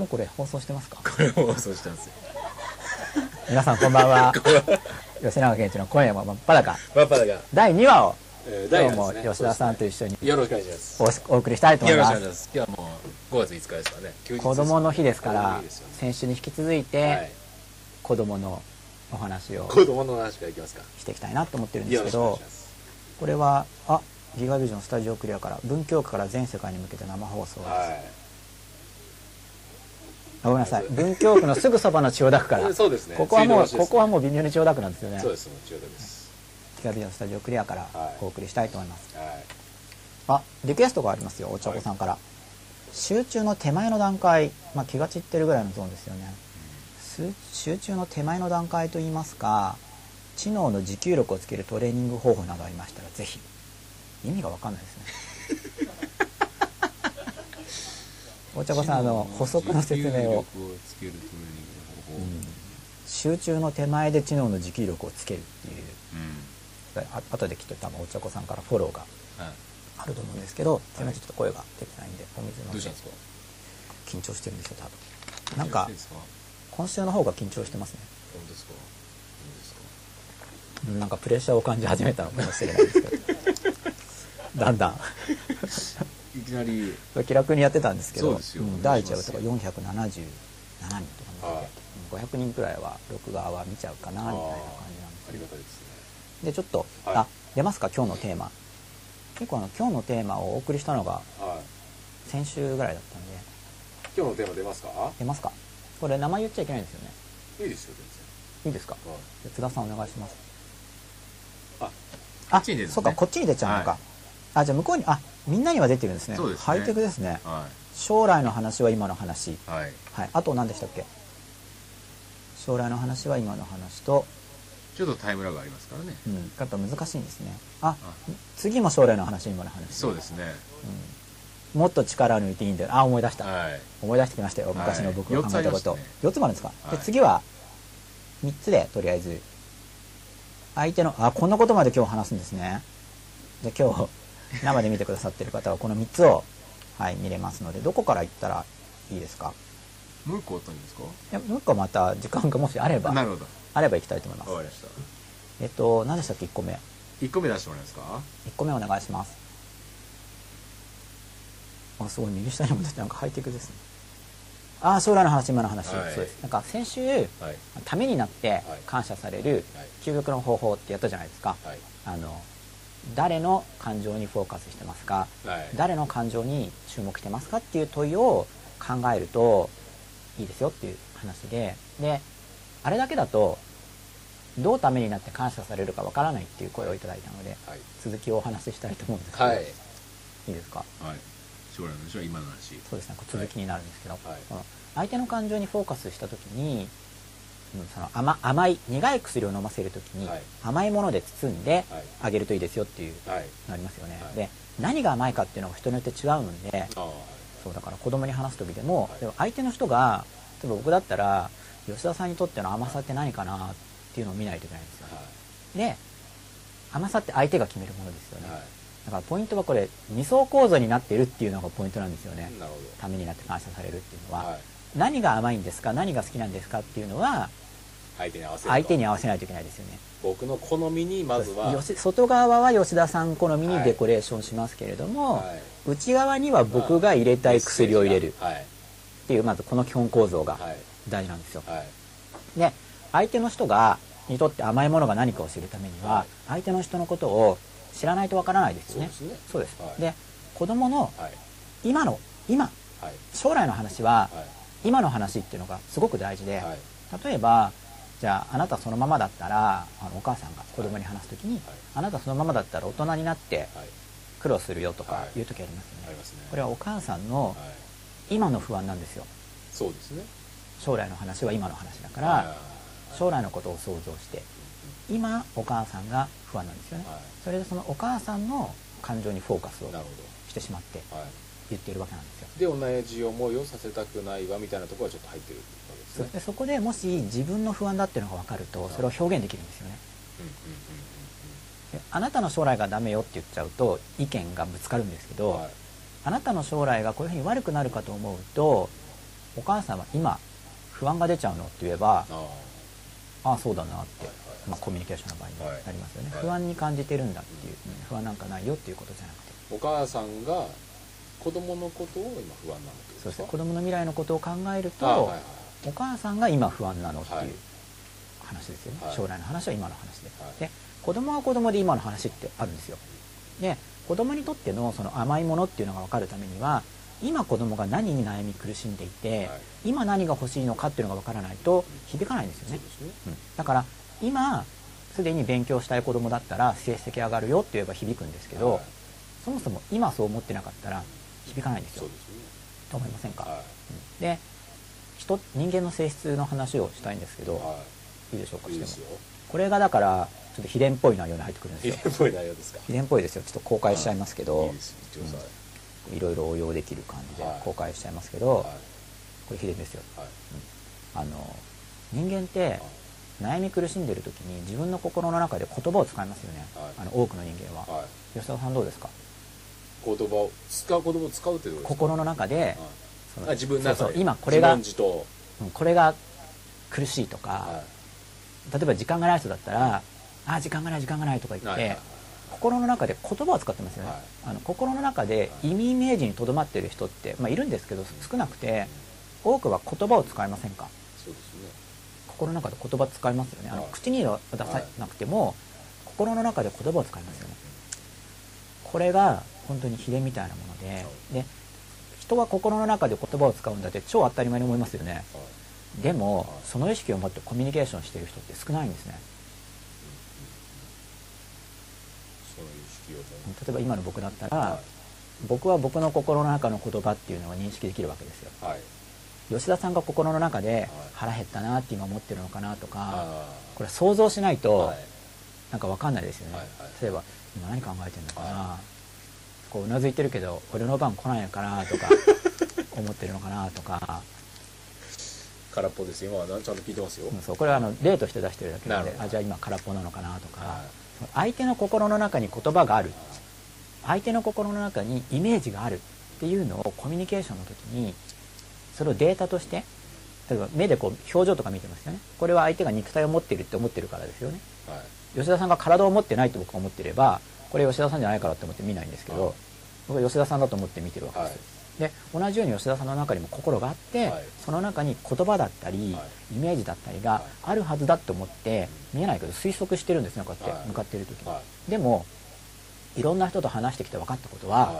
もうこれ放送してますか？これ放送したんですよ。皆さん こんばんは。吉永健一の今夜も真っ裸。パパだが、第2話をえー、今日も吉田さんと一緒によろしくお願いします。おお送りしたいと思います。今日はもう5月5日ですからね。子供の日ですから先週に引き続いはてい。子供のお話を子供の話からいきますか。していきたいなと思ってるんですけどこれはあギガビジョンスタジオクリアから文京区から全世界に向けて生放送です、はあごめんなさい。文京区のすぐそばの千代田区から。い そうですね。ここはもう水道橋ですここはもう微妙に千代田区なんですよね。そうですもちろんです。ギガビジョンスタジオクリアからはい。お送りしたいと思います、はい。あリクエストがありますよお茶子さんから、集中の手前の段階、まあ、気が散ってるぐらいのゾーンですよね、す集中の手前の段階といいますか知能の持久力をつけるトレーニング方法などありましたらぜひ。意味が分かんないですね お茶子さんあの補足の説明を。集中の手前で知能の持久力をつけるっていう。あ後できっと多分お茶子さんからフォローがはいあると思うんですけどすい。ませんちょっと声が出てないんでお水飲んで。緊張してるんですよ多分。なんか今週の方が緊張してますね。本当ですか？うんなんかプレッシャーを感じ始めたのかもしれないですけど。だんだん。かいきなり。気楽にやってたんですけどそうですよ。ん第1話とか477人とか見てて、はいうん500人くらいは録画は見ちゃうかなみたいな感じなんですありがたいですね。でちょっと、はい。あ出ますか？今日のテーマ。結構あの今日のテーマをお送りしたのがはい。先週ぐらいだったんで。今日のテーマ出ますか？出ますか？これ名前言っちゃいけないんですよね。いいですよいいですか？はい。じゃあ津田さんお願いします。あこあっちに出るんですねそうかこっちに出ちゃうのか、はい。あじゃあ向こうにあみんなには出てるんですね。すね。ハイテクですね。は将来の話は今の話。いはい。はい。あと何でしたっけ？将来の話は今の話と、ちょっとタイムラグありますからね。うん、やっぱ難しいんですね。ああ。次も将来の話今の話そうですね。うん。もっと力を抜いていいんだよ。あ思い出した、はい。思い出してきましたよ。昔の僕が考えたこと、四つありますね。4つもあるんですか、はい。で次は3つでとりあえず。相手のあこんなことまで今日話すんですね。で今日生で見てくださってる方はこの3つを、はい、見れますのでどこから行ったらいいですか？もう一個あったんですか？いやもう一個また時間がもしあればなるほど。あれば行きたいと思います。わかりました。えっと何でしたっけ？1個目。1個目出してもらえますか？1個目お願いします。あすごい右下にも出てなんかハイテクですね。ああ将来の話今の話、はい。そうです。なんか先週はい。ためになってはい。感謝されるはい。究極の方法ってやったじゃないですか、はい。あの誰の感情にフォーカスしてますか？はい。誰の感情に注目してますかっていう問いを考えるといいですよっていう話で。であれだけだとどうためになって感謝されるかわからないっていう声をいただいたのではい。続きをお話ししたいと思うんですけど、はい。いいいですか？はい。将来の話は今の話。そうですね。続きになるんですけど、はい。相手の感情にフォーカスした時に、うんその甘甘い苦い薬を飲ませる時に、はい。甘いもので包んではい。あげるといいですよっていうはい。のありますよね、はい。で何が甘いかっていうのが人によって違うんでそうだから子供に話す時でも,、はい。でも相手の人が例えば僕だったら吉田さんにとっての甘さって何かなっていうのを見ないといけないんですよね、で甘さって相手が決めるものですよね、はい。だからポイントはこれ二層構造になっているっていうのがポイントなんですよね、ためになって感謝されるっていうのは、何が甘いんですか？何が好きなんですか？っていうのは相手に合わせ相手に合わせないといけないですよね。僕の好みにまずは。外側は吉田さん好みにデコレーションしますけれども、はい。内側には僕が入れたい薬を入れる。はい。っていうまずこの基本構造がはい。大事なんですよ、はい。で相手の人がにとって甘いものが何かを知るためには、はい。相手の人のことを知らないとわからないですよね。そうですです、はい。で子供のはい。今の今はい。将来の話ははい。今の話っていうのがすごく大事で、はい。例えばじゃああなたそのままだったらあのお母さんが子供に話す時に、はい。あなたそのままだったら大人になってはい。苦労するよとかはい。いう時ありますよね、ありますね。これはお母さんのはい。今の不安なんですよ。そうですね。将来の話は今の話だから、は将来のことを想像して今お母さんが不安なんですよね、い。はそれでそのお母さんの感情にフォーカスをしてしまって言っているわけなんですよ。で同じ思いをさせたくないわみたいなところはちょっと入ってるわけですね。でそこでもし自分の不安だっていうのが分かるとそれを表現できるんですよね。あなたの将来がダメよって言っちゃうと意見がぶつかるんですけど、はい。あなたの将来がこういうふうに悪くなるかと思うとお母さんは今不安が出ちゃうのって言えばあああそうだなって、はいはい。まあ、コミュニケーションの場合にはい。なりますよね、はい。不安に感じてるんだっていう、うん不安なんかないよっていうことじゃなくて。お母さんが子供のことを今不安なのそうですね子供の未来のことを考えると、あはいはいお母さんが今不安なのってはいいう話ですよね、はい。将来の話は今の話で、はい。で子供は子供で今の話ってあるんですよ。で子供にとってのその甘いものっていうのが分かるためには今子供が何に悩み苦しんでいて、はい。今何が欲しいのかっていうのが分からないと響かないんですよね。そうん、だから今すでに勉強したい子供だったら成績上がるよって言えば響くんですけど、はい。そもそも今そう思ってなかったら響かないんですよ。ね。と思いませんか、はうん。で人人間の性質の話をしたいんですけど、いはい。いいでしょうかしても。これがだからちょっと秘伝っぽい内容に入ってくるんですよ。秘伝っぽい内容ですか？秘伝っぽいですよ。ちょっと公開しちゃいますけど、い。いいいろいろ応用できる感じではい。公開しちゃいますけど、はい。これ秘伝ですよ。はい。あの人間って悩み苦しんでる時に自分の心の中で言葉を使いますよね、はい。あの多くの人間は、はい。吉田さんどうですか？言葉を使う言葉を使うってことですか？心の中で、はい。そのあ自分の中で。今これがこれが苦しいとか、は例えば時間がない人だったら「あ時間がない時間がない」とか言って、心の中で言葉を使ってますよね、はい。あの心の中で意味イメージにとどまっている人って、まあ、いるんですけど少なくて多くは言葉を使いませんか？そうですね。心の中で言葉使いますよね。あのはい。口には出さなくても、心の中で言葉を使いますよね。これが本当に秘伝みたいなものでで人は心の中で言葉を使うんだって超当たり前に思いますよね。はい。でもはい。その意識を持ってコミュニケーションしてる人って少ないんですね。例えば今の僕だったら、は僕は僕の心の中の言葉っていうのを認識できるわけですよ。いはい。吉田さんが心の中でい。腹減ったなって今思ってるのかなとかあこれ想像しないとはい。なんか分かんないですよね、はいはい例えば今何考えてるのかな、はこううなずいてるけど俺の番来ないのかなとか 思ってるのかなとか、空っぽです今はちゃんと聞いてますよ。うんそうこれはあの例として出してるだけなのであじゃあ今空っぽなのかなとか、は相手の心の中に言葉がある。相手の心の中にイメージがあるっていうのをコミュニケーションの時にそれをデータとして例えば目でこう表情とか見てますよね。これは相手が肉体を持っているって思ってるからですよね。いはい。吉田さんが体を持ってないと僕は思ってればこれ吉田さんじゃないからって思って見ないんですけど、はい。僕は吉田さんだと思って見てるわけです。よ、で同じように吉田さんの中にも心があって、はい。その中に言葉だったり、はイメージだったりがはい。あるはずだと思って見えないけど推測してるんですねこうやっはい。て向かっている時に、はでもいろんな人と話してきて分かったことは、はい。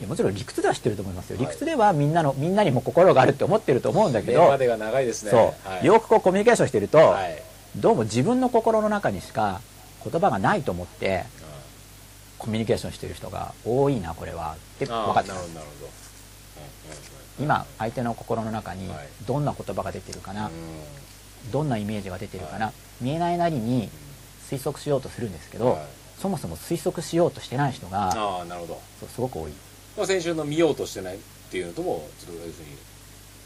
いやもちろん理屈では知ってると思いますよ。はい。理屈ではみんなのみんなにも心があるって思ってると思うんだけど、目までが長いですね。そう、はい。よくこうコミュニケーションしてると、はい。どうも自分の心の中にしか言葉がないと思ってコミュニケーションしてる人が多いなこれは。って分かってます。なるほどなるほど。今相手の心の中にはい。どんな言葉が出てるかな、うん。どんなイメージが出てるかな、は見えないなりに推測しようとするんですけど、はい。そもそも推測しようとしてない人がああなるほど。すごく多い。まあ先週の見ようとしてないっていうのともちょっと要するに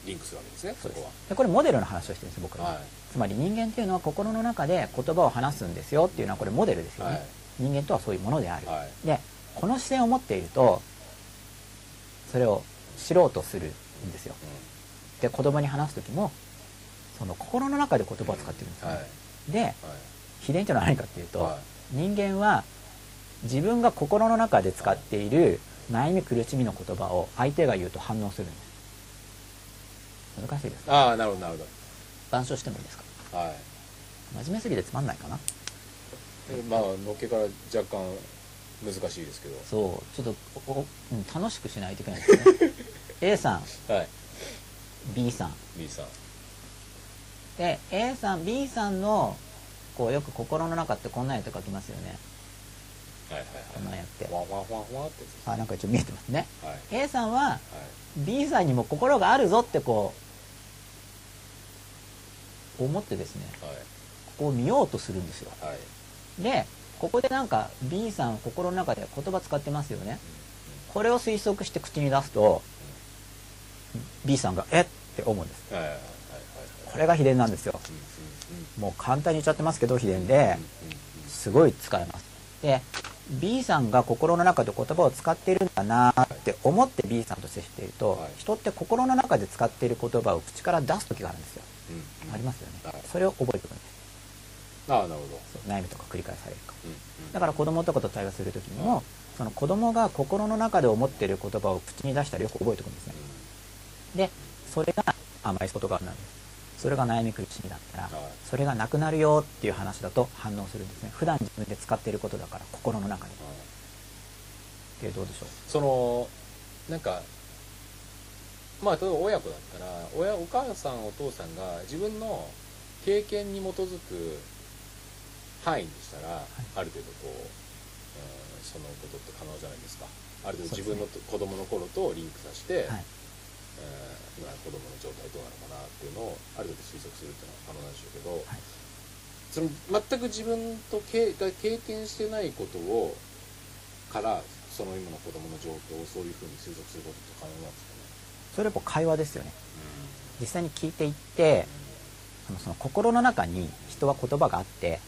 リンクするわけですねそこでこれモデルの話をしてるんです僕はい。つまり人間っていうのは心の中で言葉を話すんですよっていうのはこれモデルですよね、はい人間とはそういうものである、ははい。でこの視点を持っているとそれを知ろうとするんですよ。で子供に話す時もその心の中で言葉を使ってるんですよね、はい。ではい。秘伝っていうのは何かっていうと、は人間は自分が心の中で使っている悩み苦しみの言葉を相手が言うと反応するんです。難しいですか？ああなるほどなるほ板書してもいいですか？どはい。真面目すぎてつまんないかな？でまあのっけから若干難しいですけど。そう。ちょっとおおうん楽しくしないといけないですね。A さん。はい。B さん。B さん。で A さん B さんのこうよく心の中ってこんなんやって書きますよね。はいはいこんなんやって。はいわわわわって。あなんかちょっと見えてますね。はい。A さんははい。B さんにも心があるぞってこう思ってですね。はい。ここを見ようとするんですよ。はいでここでなんか B さん心の中で言葉使ってますよね。これを推測して口に出すと B さんが「えっ?」て思うんです。これが秘伝なんですよ。もう簡単に言っちゃってますけど秘伝で。すごい使えます。で B さんが心の中で言葉を使っているんだなって思って B さんと接していると、はい。人って心の中で使っている言葉を口から出す時があるんですよ、うん。ありますよね、はい。それを覚えておくんですああなるほど。悩みとか繰り返されるか。うんうん。だから子供とかと対話する時にも、はいその子供が心の中で思っている言葉を口に出したらよく覚えておくんですね。でそれが甘い外側なんです。それが悩み苦しみだったら、はい。それがなくなるよっていう話だと反応するんですね。普段自分で使っていることだから心の中ではい。ってどうでしょう？そのなんかまあ例えば親子だったら親お母さんお父さんが自分の経験に基づく範囲にしたら、ある程度こう、うんそのことって可能じゃないですか。ある程度自分の子供の頃とリンクさせて、はい。えー今子供の状態どうなのかなっていうのをある程度推測するっていうのは可能なんでしょうけど、はい。その全く自分と経が経験してないことをからその今の子供の状況をそういうふうに推測することって可能なんですかね。それはやっぱ会話ですよね。実際に聞いていってあのその心の中に人は言葉があって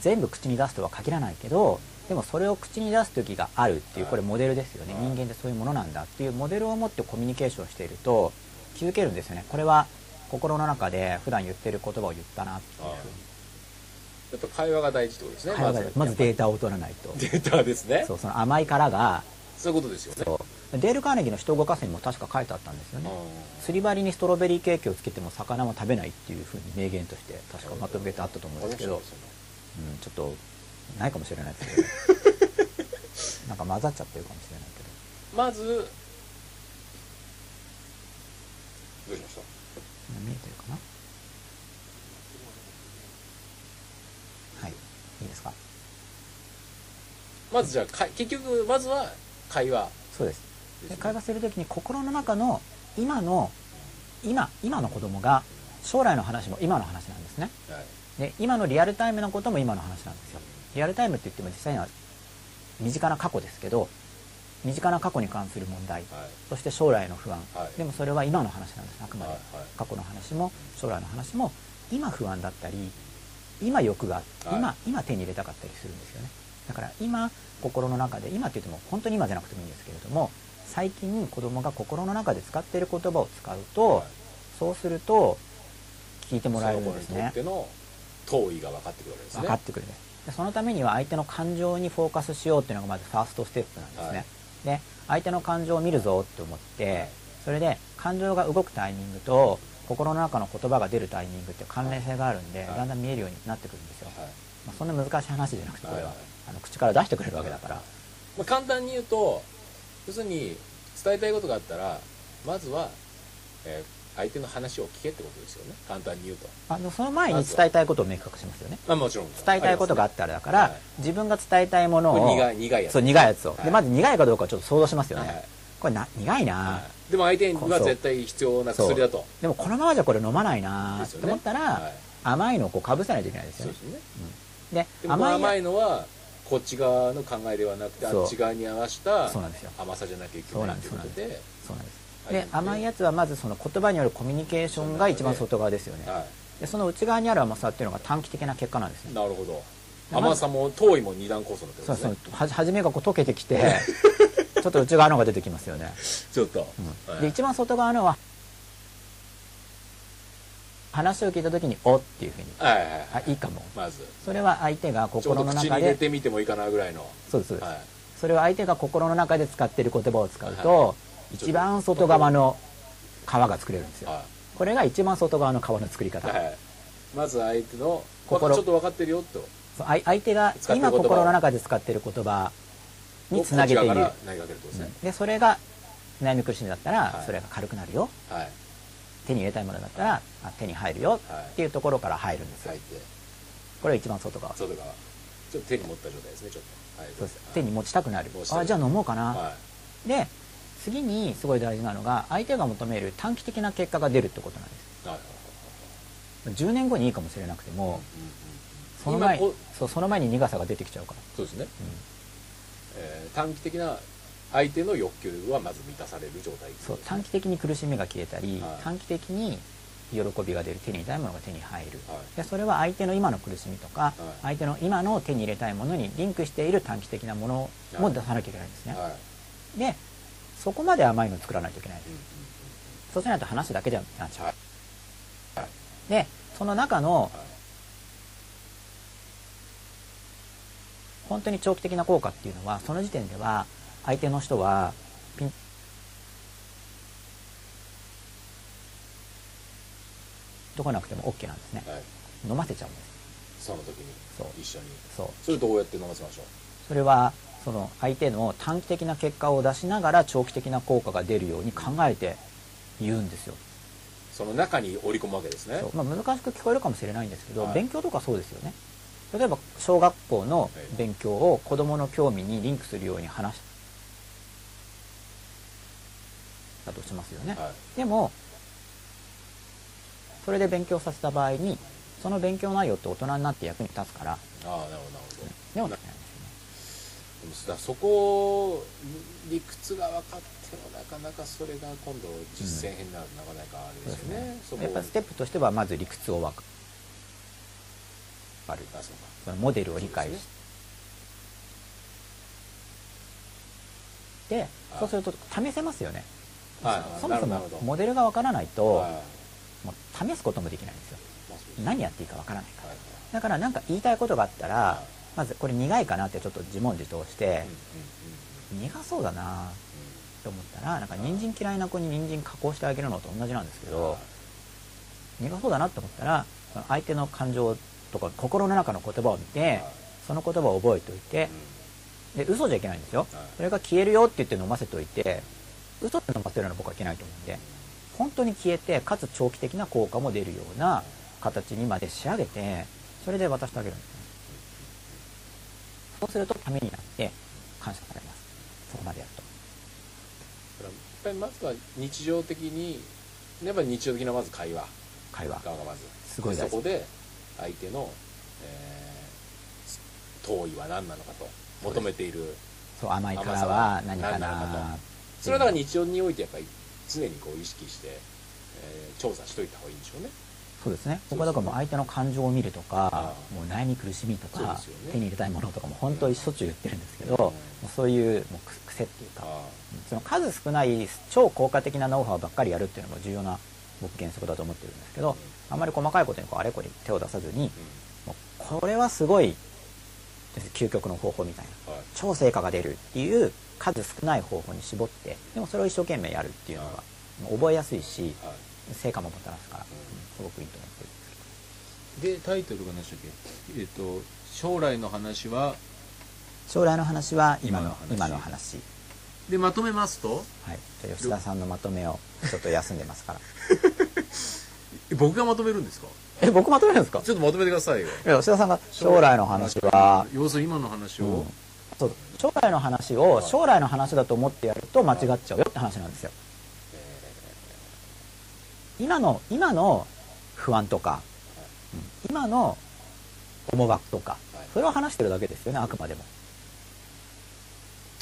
全部口に出すとは限らないけどでもそれを口に出す時があるっていうはい。これモデルですよね。はい。人間ってそういうものなんだっていうモデルを持ってコミュニケーションしていると気づけるんですよね。これは心の中で普段言ってる言葉を言ったなっていう。ふうにやっぱ会話が大事ってことですね。会話がまず。データ。タを取らないと。データですね。そうその甘い殻が。そういうことですよね。デール・カーネギーの人を動かすにも確か書いてあったんですよね。うんすり針にストロベリーケーキをつけても魚も食べないっていうふうに名言として確かまとめてあったと思うんですけど、ちょっとないかもしれないですけど なんか混ざっちゃってるかもしれないけど。まずどうしました？見えてるかな？はい。いいですか？まずじゃあか結局まずは会話。そうです。で会話するときに心の中の今の今今の子供が将来の話も今の話なんですね。はいで今のリアルタイムのことも今の話なんですよ。リアルタイムって言っても実際には身近な過去ですけど身近な過去に関する問題はい。そして将来の不安、はい。でもそれは今の話なんです。あくまで、はいはい。過去の話も将来の話も今不安だったり今欲が、はい。今今手に入れたかったりするんですよね。だから今心の中で今って言っても本当に今じゃなくてもいいんですけれども最近子供が心の中で使っている言葉を使うと、はい。そうすると聞いてもらえるんですね遠いが分かってくるわけですね。分かってくるんでそのためには相手の感情にフォーカスしようっていうのがまずファーストステップなんですね、はい。で相手の感情を見るぞって思ってそれで感情が動くタイミングと心の中の言葉が出るタイミングって関連性があるんで、はい。だんだん見えるようになってくるんですよ、はい。まあ、そんな難しい話じゃなくてこれは、はい。あの口から出してくれるわけだから、まあ、簡単に言うと要するに伝えたいことがあったらまずは、えー相手の話を聞けってことですよね。簡単に言うと。あのその前に伝えたいことを明確しますよね。まあもちろん。伝えたいことがあったらだから、はい。自分が伝えたいものを苦い苦いやつ。そう苦いやつを、はい。でまず苦いかどうかをちょっと想像しますよね、はい。これな苦いな、はい。でも相手には絶対必要な薬だと。でもこのままじゃこれ飲まないな。と思ったら、はい。甘いのをこうかぶせないといけないですよね。そうですね。ででも甘いのはこっち側の考えではなくてあっち側に合わせた甘さじゃなきゃいけないということでそうなんです。はいで甘いやつはまずその言葉によるコミュニケーションが一番外側ですよね。はでその内側にある甘さっていうのが短期的な結果なんですいねなるほど。ま甘さも遠いも二段構想になってそうそう。ますねは初めがこう溶けてきて ちょっと内側の方が出てきますよね、ちょっと。うん。はい。で一番外側のは話を聞いた時に「お」っていうふうに。はいはいはいあいいかも。まず。それは相手が心の中口に入れでてみてもいいかなぐらいの。そうですそうです、はい。それは相手が心の中で使っている言葉を使うと、は一番外側の皮が作れるんですよ。はこれが一番外側の皮の作り方、いはい。まず相手の心。ちょっと分かってるよと相相手が今心の中で使っている言葉につなげている。でそれが悩み苦しみだったら、はい。それが軽くなるよ。はい。手に入れたいものだったら、あ手に入るよはい。っていうところから入るんですよ、これが一番外側。外側。ちょっと手に持った状態ですねちょっと。はい。そうです。手に持ちたくなる。あじゃあ飲もうかな、はで次にすごい大事なのが相手が求める短期的な結果が出るってことなんです。いはいはい10年後にいいかもしれなくても、その前そうその前に苦さが出てきちゃうから、そうですね、うえー短期的な相手の欲求はまず満たされる状態。そう短期的に苦しみが消えたり、はい。短期的に喜びが出る手に入れたいものが手に入る、はい。でそれは相手の今の苦しみとか、い。相手の今の手に入れたいものにリンクしている短期的なものも出さなきゃいけないんですね、はい。でそこまで甘いの作らないといけない。うんうんそうしないと話だけじゃなっちゃう、はいはいでその中のはい本当に長期的な効果っていうのはその時点では相手の人はピンとこなくても OK なんですね。はい。飲ませちゃうんです。その時にそう。一緒に。そう。それどうやって飲ませましょう？それはその相手の短期的な結果を出しながら長期的な効果が出るように考えて言うんですよ、その中に織り込むわけですね。まあ、難しく聞こえるかもしれないんですけど、はい。勉強とかそうですよね。例えば小学校の勉強を子どもの興味にリンクするように話したとしますよね、はい。でもそれで勉強させた場合にその勉強内容って大人になって役に立つから。ああなるほどなるほど。でもねでそこ理屈が分かってもなかなかそれが今度実践編になるとなかなかあれですよね、そこやっぱステップとしてはまず理屈を分かる。あそうかそのモデルを理解し。そうでそうすると試せますよね。はい。そもそもモデルが分からないとはい。もう試すこともできないんですよ。何やっていいか分からないから。はいだから何か言いたいことがあったらはまずこれ苦いかなってちょっと自問自答して苦そうだな。と思ったらなんか人参嫌いな子に人参加工してあげるのと同じなんですけうんど苦そうだなって思ったら相手の感情とか心の中の言葉を見てその言葉を覚えておいてで嘘じゃいけないんですよ。はい。それが消えるよって言って飲ませておいて嘘で飲ませるのは僕はいけないと思うんで本当に消えてかつ長期的な効果も出るような形にまで仕上げてそれで渡してあげるんですねそうするとためになって感謝されます。そこまでやると。だからやっぱりまずは日常的にやっぱり日常的なまず会話。会話。側がまず。すごいそこで相手の、えー、遠いは何なのかと求めているそう甘いからは何かなそれはだから日常においてやっぱり常にこう意識して、えー調査しといた方がいいんでしょうねそうですね。僕はだからもう相手の感情を見るとかあもう悩み苦しみとかね。手に入れたいものとかも本当にしょっちゅう言ってるんですけどうん。もうそういうもう癖っていうかあその数少ない超効果的なノウハウばっかりやるっていうのも重要な僕原則だと思ってるんですけどあん。まり細かいことにこうあれこれ手を出さずにー、もうこれはすごい究極の方法みたいな。うんはい。超成果が出るっていう数少ない方法に絞ってでもそれを一生懸命やるっていうのがもう覚えやすいしはい。成果ももたらすから、すごくいいと思ってるんでタイトルが何でしたっけ？えっ、と将来の話は？将来の話は今の今今のの話。話でまとめますと？はい。吉田さんのまとめをちょっと休んでますから。え僕がまとめるんですか？え僕まとめるんですか？ちょっとまとめてくださいよ。いや吉田さんが将来の話は要するに今の話を、うん。そう将来の話を将来の話だと思ってやると間違っちゃうよって話なんですよ。今の今の不安とか、うん。今の思惑とか。はい。それを話してるだけですよねあくまでも。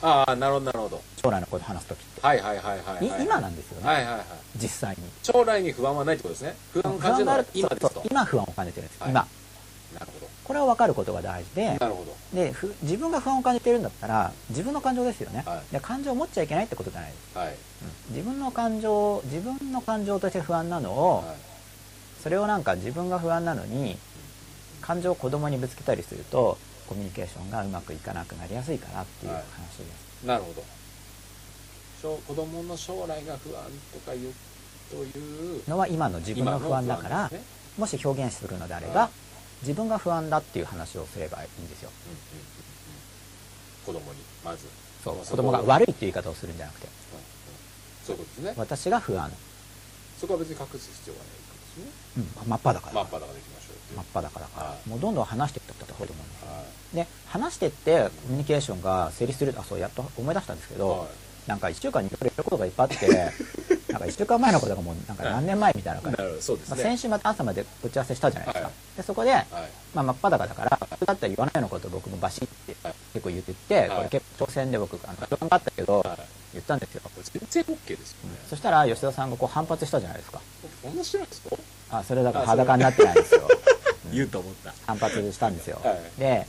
ああなるほどなるほど。将来のこと話す時って、はいはいはいはいはいい。今なんですよね、はいはいはい。実際に。将来に不安はないってことですね。不安を感じるのは今ですと。今不安を感じてるんです、はい。今。なるほこれを分かることが大事で。どなるほど。でふ自分が不安を感じてるんだったら自分の感情ですよね、はい。で感情を持っちゃいけないってことじゃないです、はい。うん。自分の感情自分の感情として不安なのを、はいそれをなんか自分が不安なのに感情を子供にぶつけたりするとコミュニケーションがうまくいかなくなりやすいからっていう話はい。です、なるほど。将子供の将来が不安とかいうというのは今の自分の不安だから、ね。もし表現するのであれば、はい。自分が不安だっていう話をすればいいんですよ。うんうんうんうん。子供にまず。そう。まあ子供が悪いっていう言い方をするんじゃなくて。そういうことですね。私が不安、そこは別に隠す必要がないうん、真っ裸だから、真っ裸でいきましょう真っ裸だから、はい。もうどんどん話していった方がいいと思うんですよはい。で話してってコミュニケーションが成立するあそうやっと思い出したんですけど、はい。なんか1週間にいろいろやることがいっぱいあって なんか1週間前のことがもうなんか何年前みたいな感じ、なるほど。そうですまあ、ね先週また朝まで打ち合わせしたじゃないですか、はい。でそこで、はい。まあ、真っ裸だからだったら言わないようなことを僕もバシッてはい結構言ってって、はい。これ結構挑戦で僕あの不安があったけど、はい。言ったんですよ、全然 OK ですよね。そしたら吉田さんがこう反発したじゃないですか。こんなしてないですか？あそれだから裸になってないんですよ。言うと思った。反発したんですよ、はい。ではい。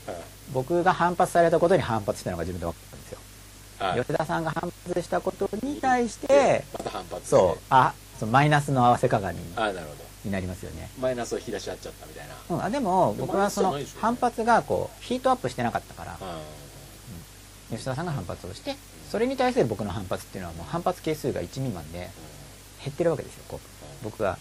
僕が反発されたことに反発したのが自分で分かったんですよ。はい。吉田さんが反発したことに対してまた反発そう。あそうマイナスの合わせ鏡にああなるほど。になりますよね、マイナスを引き出し合っちゃったみたいな。うん、あでも僕はその反発がこうヒートアップしてなかったから。あ吉田さんが反発をしてそれに対する僕の反発っていうのはもう反発係数が1未満で減ってるわけですよこう。僕が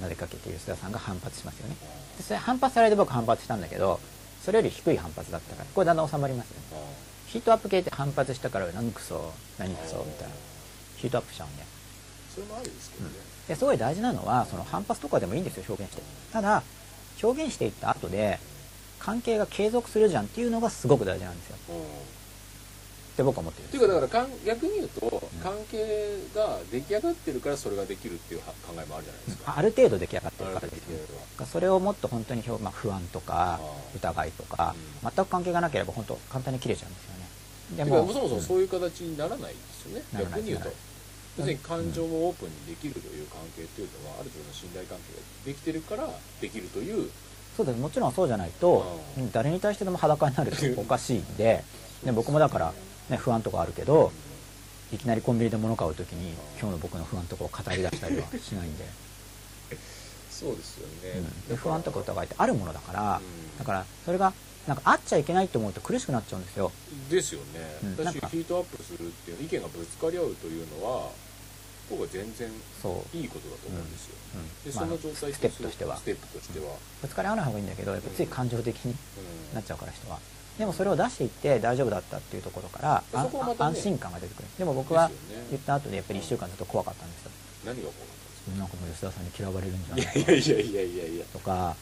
なぜかけて吉田さんが反発しますよね。でそれ反発されて僕反発したんだけどそれより低い反発だったからこれだんだん収まりますよねヒートアップ系って反発したから何クソ何クソみたいな。ヒートアップしちゃうんで。それもありですけどね。ですごい大事なのはその反発とかでもいいんですよ表現して。ただ表現していった後で関係が継続するじゃんっていうのがすごく大事なんですよ。うんって僕は思ってるいうかだからかん逆に言うと関係が出来上がってるからそれができるっていうは考えもあるじゃないですか。ある程度出来上がってるあからでする程度よそれをもっと本当に表、まあ、不安とか疑いとかうん。全く関係がなければ本当簡単に切れちゃうんですよね。でもうんそもそもそういう形にならないですよね、ならない逆に言うと別に感情をオープンにできるという関係っていうのはある程度の信頼関係ができてるからできるという。そうですもちろんそうじゃないと誰に対してでも裸になるとおかしいんでで僕もだから、ね、不安とかあるけどいきなりコンビニで物買う時に今日の僕の不安とかを語り出したりはしないんで。そうですよね、うん。で不安とか疑いってあるものだからうん。だからそれがなんかあっちゃいけないと思うと苦しくなっちゃうんですよ。ですよね、うん。なんか。だしヒートアップするっていう意見がぶつかり合うというのは僕は全然そう、いいことだと思うんですよ、うん。まあでその状態ステップとしては。ステップとしては、ぶつかり合わない方がいいんだけどやっぱつい感情的にうん。なっちゃうから人はでもそれを出していって大丈夫だったっていうところからね安心感が出てくる。でも僕は言った後でやっぱり1週間だと怖かったんですよ。何が怖かったんですなんかもう吉田さんに嫌われるんじゃかないか。いやいやいやいやいやとか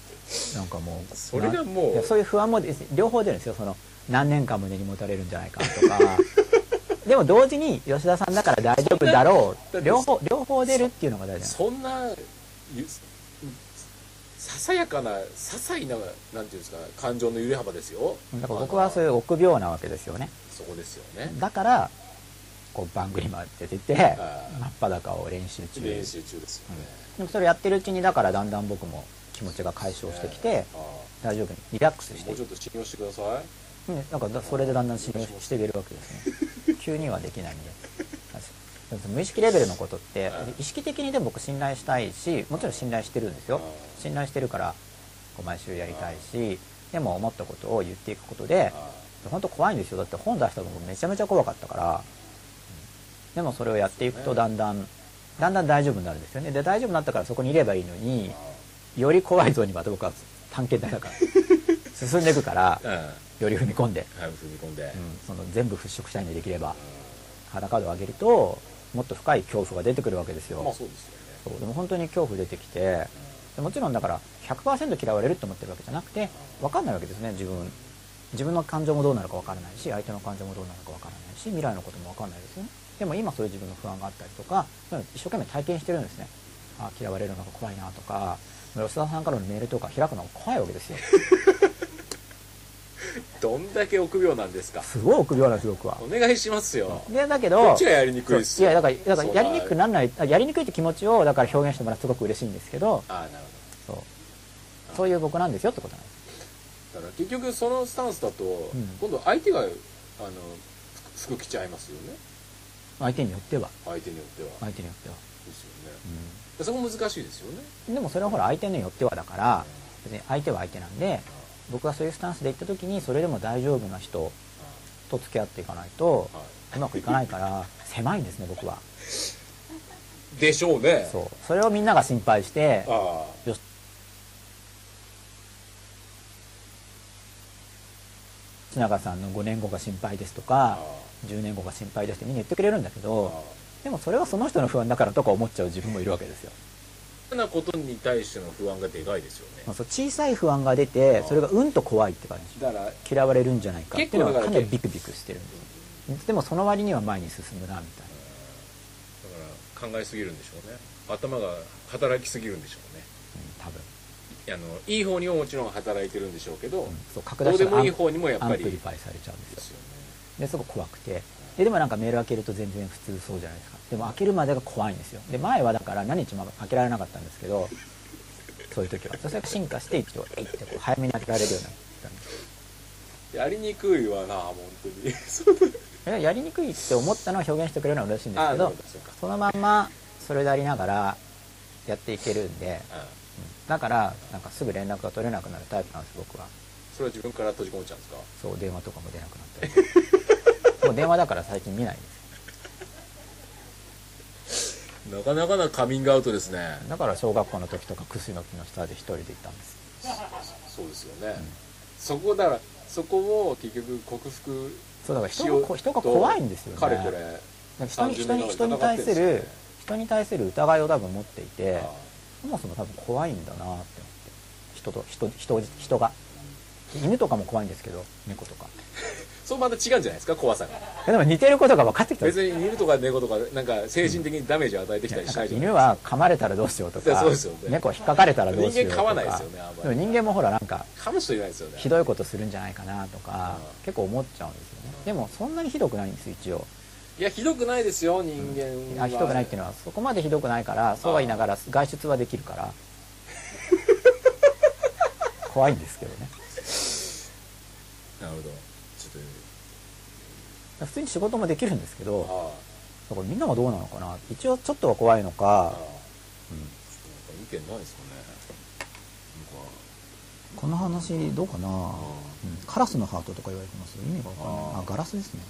なんかもうそれがもうそういう不安も両方出るんですよ。その何年間胸に持たれるんじゃないかとか。でも同時に吉田さんだから大丈夫だろう。両方両方出るっていうのが大事なんですそんなゆささやかな些細ななんていうんですか感情の揺れ幅ですよ。だから僕はそういう臆病なわけですよね。そこですよね。だからこう番組まで出て真っ裸を練習中。練習中ですよね、でもそれやってるうちにだからだんだん僕も気持ちが解消してきてあ大丈夫にリラックスして。ーもうちょっと信用してください。ねなんかだそれでだんだん信用していけるわけですね。急にはできないんで無意識レベルのことってはい。意識的にでも僕信頼したいしもちろん信頼してるんですよ。あ信頼してるからこう毎週やりたいしでも思ったことを言っていくことであ本当怖いんですよ。だって本出したのもめちゃめちゃ怖かったから、うんでもそれをやっていくとだんだんだんだん大丈夫になるんですよね。で大丈夫になったからそこにいればいいのにより怖いゾーンにまた僕は探検隊だから 進んでいくからより踏み込んで、踏み込んで、うん、その全部払拭したいのでできれば裸度を上げるともっと深い恐怖が出てくるわけですよ、まあそうですよね。でも本当に恐怖出てきてでもちろんだから100%嫌われると思ってるわけじゃなくて分かんないわけですね自分。自分の感情もどうなるか分からないし相手の感情もどうなるか分からないし未来のことも分かんないですよね。でも今そういう自分の不安があったりとか一生懸命体験してるんですね。あ嫌われるのが怖いなとか吉田さんからのメールとか開くのが怖いわけですよ どんだけ臆病なんですか。すごい臆病なんです僕は。お願いしますよ。でだけこどっちがやりにくいっすいやだからだからやりにくくならないあやりにくいって気持ちをだから表現してもらってすごく嬉しいんですけどああなるほそう。そういう僕なんですよってことなんです。どだから結局そのスタンスだと、ん。今度相手があの服着ちゃいますよね。相手によっては。相手によっては、相手によっては、ですよね。でそこ難しいですよね。でもそれはほら相手によってはだから別に相手は相手なんで僕はそういうスタンスで行った時にそれでも大丈夫な人と付き合っていかないとはうまくいかないから狭いんですね僕は。いでしょうね。そう。それをみんなが心配してあ吉永さんの5年後が心配ですとあかあ10年後が心配ですってみんな言ってくれるんだけあどでもそれはその人の不安だからとか思っちゃう自分もいるわけですよ。あなことに対しての不安がでかいですよね。まあそう小さい不安が出てそれがうんと怖いって感じ。だから嫌われるんじゃないか。っていうのが結構だかなりビクビクしてる。んですでもその割には前に進むなみたいな。だから考えすぎるんでしょうね。頭が働きすぎるんでしょうね。うん多分。あのいい方にももちろん働いてるんでしょうけど、うんそう拡大したらどうでもいい方にもやっぱり amplify されちゃうんですよ。ですよね。ですごく怖くて。ででもなんかメール開けると全然普通そうじゃないですかでも開けるまでが怖いんですよ。で前はだから何日も開けられなかったんですけどそういう時は。それが進化して一応えいってこう早めに開けられるようになったんです。やりにくいわな本当に。ややりにくいって思ったのを表現してくれるのは嬉しいんですけどそのまんまそれでありながらやっていけるんで、うん。うん。だからなんかすぐ連絡が取れなくなるタイプなんです僕は。それは自分から閉じこもっちゃうんですか？そう電話とかも出なくなったり。もう電話だから最近見ない。ですなかなかなカミングアウトですね。だから小学校の時とか楠の木の下で一人で行ったんです。そうですよね、そこだからそこを結局克服そうだから人がこ人が怖いんですよね。かれこれ。なんか人に30人に年人に対する人に対する疑いを多分持っていてあそもそも多分怖いんだなって思って。人と人人人が犬とかも怖いんですけど猫とかそうまた違うんじゃないですか怖さが。えでも似てることが分かってきた。別に犬とか猫とかなんか精神的にダメージを与えてきたりしないじゃない犬は噛まれたらどうしようとか。そうですよね猫は引っかかれたらどうしようとか。人間飼わないですよねでも人間もほらなんか噛む人いないですよねひどいことするんじゃないかなとかうん。結構思っちゃうんですよね。でもそんなにひどくないんです一応いやひどくないですよ人間は。あひどくないっていうのはそこまでひどくないからそうは言いながら外出はできるから。怖いんですけどね。なるほど普通に仕事もできるんですけどだからみんなはどうなのかな。一応ちょっとは怖いのか。あ、なんか意見ないですかね。この話どうかな、うん。カラスのハートとか言われてますよ。意味がわかんない。あガラスですね。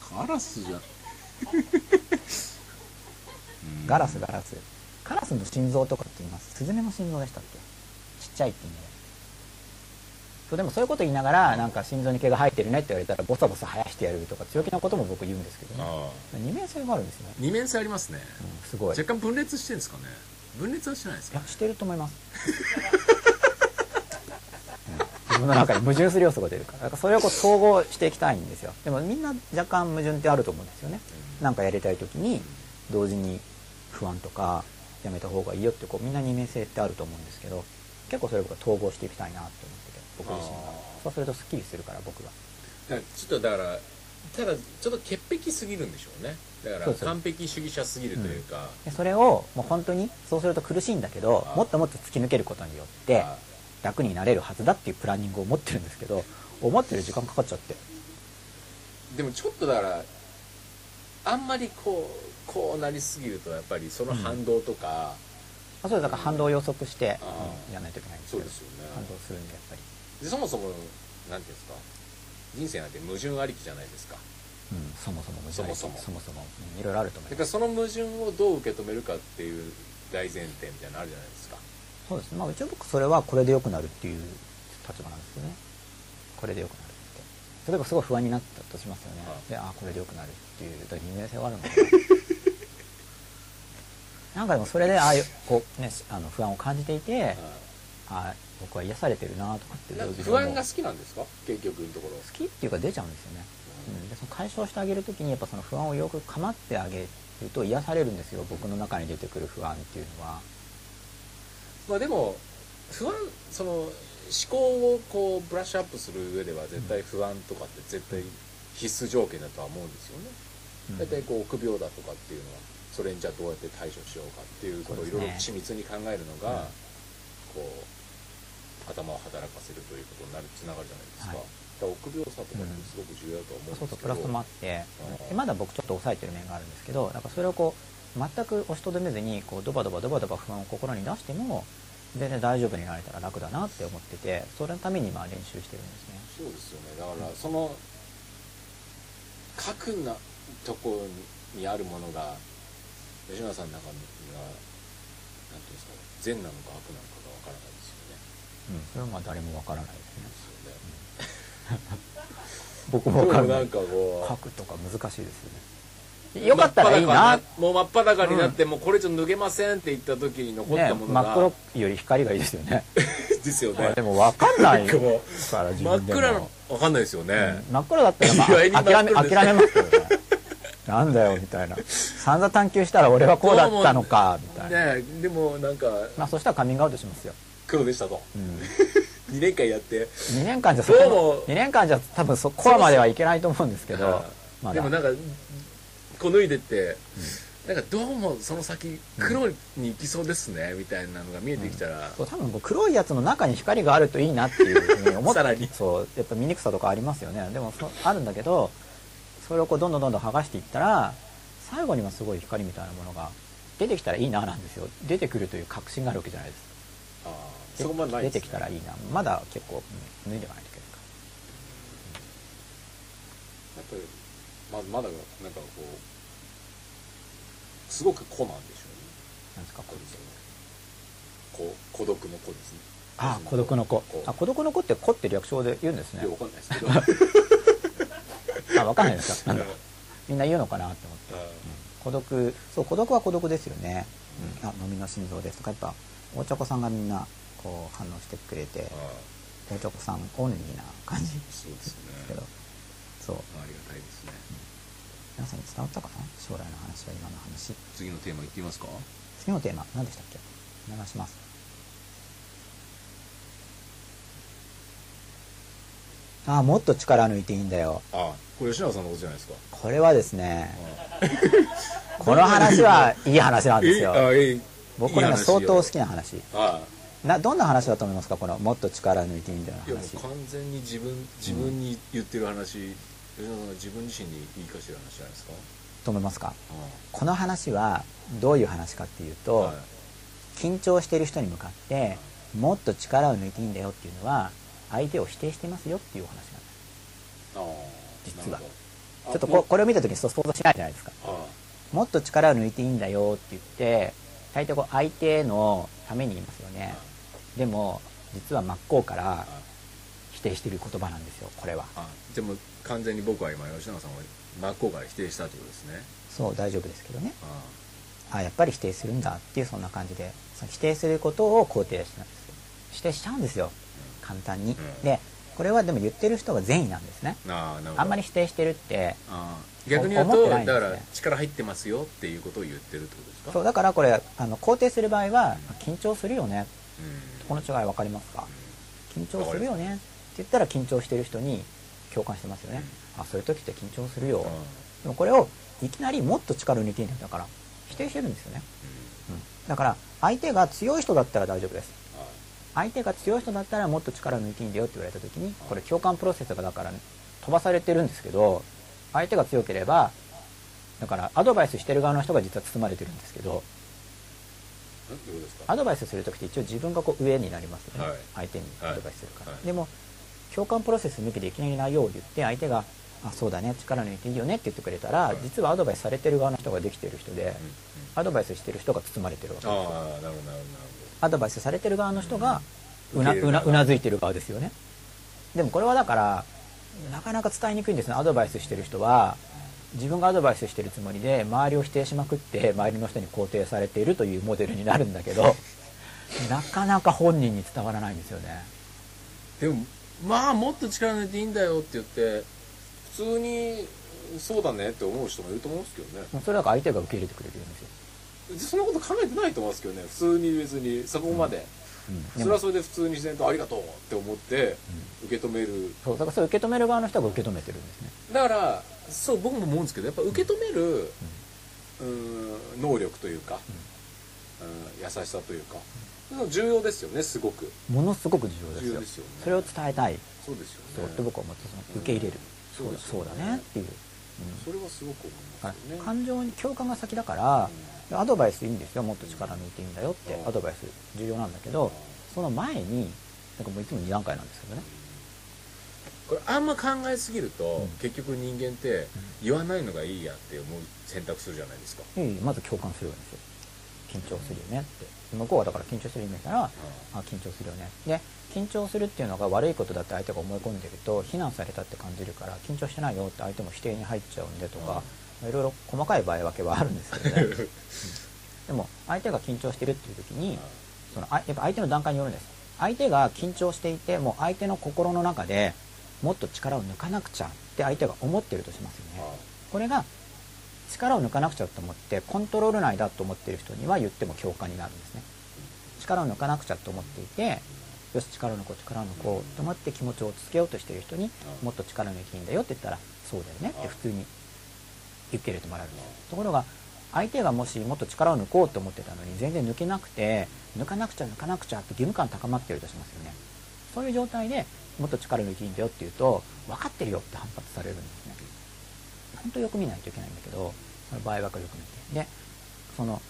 カラスじゃ ガラスガラス。カラスの心臓とかって言います。スズメの心臓でしたっけ？ちっちゃいって意味でそうでもそういうこと言いながらなんか心臓に毛が生えてるねって言われたらボサボサ生やしてやるとか強気なことも僕言うんですけどね二面性があるんですよね、二面性ありますね。うん、すごい。い若干分裂してるんですかね。分裂はしてないですかやしてると思います、うん。自分の中に矛盾する要素が出るから。だからそれをこう統合していきたいんですよ。でもみんな若干矛盾ってあると思うんですよね。なんかやりたい時に同時に不安とかやめた方がいいよってこうみんな二面性ってあると思うんですけど結構それを僕は統合していきたいなって思僕自身が。そうするとすっきりするから僕がだからちょっとだからただちょっと潔癖すぎるんでしょうね。だから完璧主義者すぎるというか、でそれをもう本当にそうすると苦しいんだけどもっともっと突き抜けることによってあ楽になれるはずだっていうプランニングを持ってるんですけど思ってる時間かかっちゃって。でもちょっとだからあんまりこうこうなりすぎるとやっぱりその反動とか、あそうだから反動を予測して、ん。やらないといけないんですけどそうですよね。反動するんでやっぱり、でそもそもなんていうんですか？人生なんて矛盾ありきじゃないですか。うん、そもそもそもそも。そもそも、うんいろいろあると思います。だからその矛盾をどう受け止めるかっていう大前提みたいなのあるじゃないですか。そうですね。まあ一応僕それはこれで良くなるっていう立場なんですよね。これで良くなるって。例えばすごい不安になったとしますよね。はい。でああこれで良くなるっていうだから二面性はあるのかな。なんかでもそれでああいうこうねあの不安を感じていてああ僕は癒されてるなとかって不安が好きなんですか？結局のところ。好きっていうか出ちゃうんですよね、うん、でその解消してあげるときにやっぱその不安をよく構ってあげると癒されるんですよ。僕の中に出てくる不安っていうのは。まあでも不安その思考をこうブラッシュアップする上では絶対不安とかって絶対必須条件だとは思うんですよね、うん。大体こう臆病だとかっていうのはそれにじゃあどうやって対処しようかっていうことをいろいろ緻密に考えるのが、こう頭を働かせるということになるつながるじゃないですか,、はい。だから臆病さとかってすごく重要だと思うんですけど、そうそうプラスもあってうん。でまだ僕ちょっと抑えてる面があるんですけどだからそれをこう全く押しとどめずにこうドバドバドバドバ不安を心に出しても全然大丈夫になれたら楽だなって思っててそれのために今練習してるんですね。そうですよね。だからその核なとこにあるものが吉永さんの中にはなんていうんですか善なのか悪なのかそれはまあ誰もわからないですね。僕もわかんない。書くとか難しいですよね。よかったらいいな。もう真っ裸になって、もうこれ以上脱げませんって言った時に残っねたものが、真っ黒より光がいいですよね。ですよね。まあでも分かんないから自真っ分でも。暗のわかんないですよね、うん。真っ黒だったら、まあ、諦め諦めますけどね。なんだよみたいな。散々探求したら俺はこうだったのかみたいな、ねでもなんかまあそしたらカミングアウトしますよ、黒でしたと。うん、2年間やって。2年間じゃそこも2年間じゃ多分そこまではいけないと思うんですけどまだ。でもなんかこう脱いでって、なんかどうもその先黒に行きそうですね、みたいなのが見えてきたら、そう多分こう黒いやつの中に光があるといいなっていうふうに思って そう。やっぱ醜さとかありますよね。でもそあるんだけどそれをこうどんどんどんどん剥がしていったら最後にはすごい光みたいなものが出てきたらいいななんですよ。出てくるという確信があるわけじゃないですああそこまでない出です、ね、てきたらいいな。まだ結構うん脱いでいかないといけないかやっぱりままだなんかこうすごく子なんでしょうね。なんですかこれこ孤独の子ですね。あ孤独の子。あ孤独の子って子って略称で言うんですね。いやわかんないです。けどあ分かんないです か？みんな言うのかなって思って。孤独そう孤独は孤独ですよね、うん、あ飲みの心臓ですとかやっぱ大茶子さんがみんなこう反応してくれて大茶子さんオンリーな感じ。そうですけどねそう。ありがたいですね。皆さんに伝わったかな？将来の話は今の話。次のテーマいってみますか？次のテーマ何でしたっけ？お願いします。あもっと力抜いていいんだよ。ああこれ吉永さんのことじゃないですか？これはですねこの話は いい話なんですよ。えあえ僕これが相当好きな話。あなどんな話だと思いますか？このもっと力抜いていいんだよあいやも話う完全に自分自分に言ってる話、吉永さんが自分自身に言い返してる話じゃないですか？と思いますか？あこの話はどういう話かっていうと、あはい。緊張している人に向かってもっと力を抜いていいんだよっていうのは相手を否定してますよっていうお話なんですああ実は。ちょっとここれを見た時にそう想像しないじゃないですか。あもっと力を抜いていいんだよって言って大抵こう相手のために言いますよね。でも実は真っ向からあ否定している言葉なんですよこれは。あでも完全に僕は今吉永さんを真っ向から否定したってことですね。そう大丈夫ですけどね。ああ。やっぱり否定するんだっていうそんな感じでその否定することを肯定したんですよ否定しちゃうんですよ。簡単に、ん。でこれはでも言ってる人が善意なんですね。あんまり否定してるって逆に言うと、ね。だから力入ってますよっていうことを言ってるってことですか？そうだからこれあの肯定する場合は緊張するよね。うん。この違い分かりますか？緊張するよね。って言ったら緊張してる人に共感してますよね、あそういう時って緊張するよ、でもこれをいきなりもっと力を抜いていいんだから否定してるんですよね、うん、だから相手が強い人だったら大丈夫です。相手が強い人だったらもっと力を抜いていいんだよって言われた時にこれ共感プロセスがだから飛ばされてるんですけど相手が強ければだからアドバイスしてる側の人が実は包まれてるんですけどアドバイスする時って一応自分がこう上になりますよね、はい。相手にアドバイスするから、はい。でも共感プロセス抜きでいきなり内容を言って相手が「あそうだね力抜いていいよね」って言ってくれたら、はい。実はアドバイスされてる側の人ができてる人で、うんうん。アドバイスしてる人が包まれてるわけですアドバイスされてる側の人がうなうなうなずいてる側ですよね。でもこれはだからなかなか伝えにくいんですね。アドバイスしてる人は。自分がアドバイスしてるつもりで周りを否定しまくって周りの人に肯定されているというモデルになるんだけど なかなか本人に伝わらないんですよね。でもまあもっと力抜いていいんだよって言って普通にそうだねって思う人もいると思うんですけどね。それだから相手が受け入れてくれてるんですよ、そんなこと考えてないと思うんですけどね。普通に別にそこまで、うん、それはそれで普通に自然とありがとうって思って受け止める。そうだからそれ受け止める側の人が受け止めてるんですね。だからそう僕も思うんですけどやっぱ受け止める、うーん、能力というか、うん、優しさというか、重要ですよねすごく。ものすごく重要ですよ。重要ですよね。それを伝えたい。そうですよね。そうって僕は思ってその。受け入れる、そうだそうだね。っていう、うん。それはすごく思いだますよね。感情に共感が先だから、アドバイスいいんですよ。もっと力抜いていいんだよってうん。アドバイス重要なんだけどその前になんかもういつも2段階なんですけどね。これあんま考えすぎると、うん。結局人間って言わないのがいいやって思う選択するじゃないですか、いやいやまず共感するんですよ緊張するよねって。向こうはだから緊張してるイメージならあ緊張するよね。で緊張するっていうのが悪いことだって相手が思い込んでると非難されたって感じるから緊張してないよって相手も否定に入っちゃうんでとか、いろいろ細かい場合分けはあるんですけどね、うん。でも相手が緊張してるっていう時にそのあやっぱ相手の段階によるんです。相手が緊張していてもう相手の心の中でもっと力を抜かなくちゃって相手が思ってるとしますよね。これが力を抜かなくちゃと思ってコントロール内だと思っている人には言っても共感になるんですね。力を抜かなくちゃと思っていてよし力を抜こう力を抜こうと思って気持ちを落ち着けようとしている人にもっと力抜いていいんだよって言ったらそうだよねって普通に受け入れてもらえるところが相手がもしもっと力を抜こうと思ってたのに全然抜けなくて抜かなくちゃ抜かなくちゃって義務感高まってるとしますよね。そういう状態でもっと力抜いていいんだよって言うと分かってるよって反発されるんですね。本当よく見ないといけないんだけどその場合ばかりよく見て。でその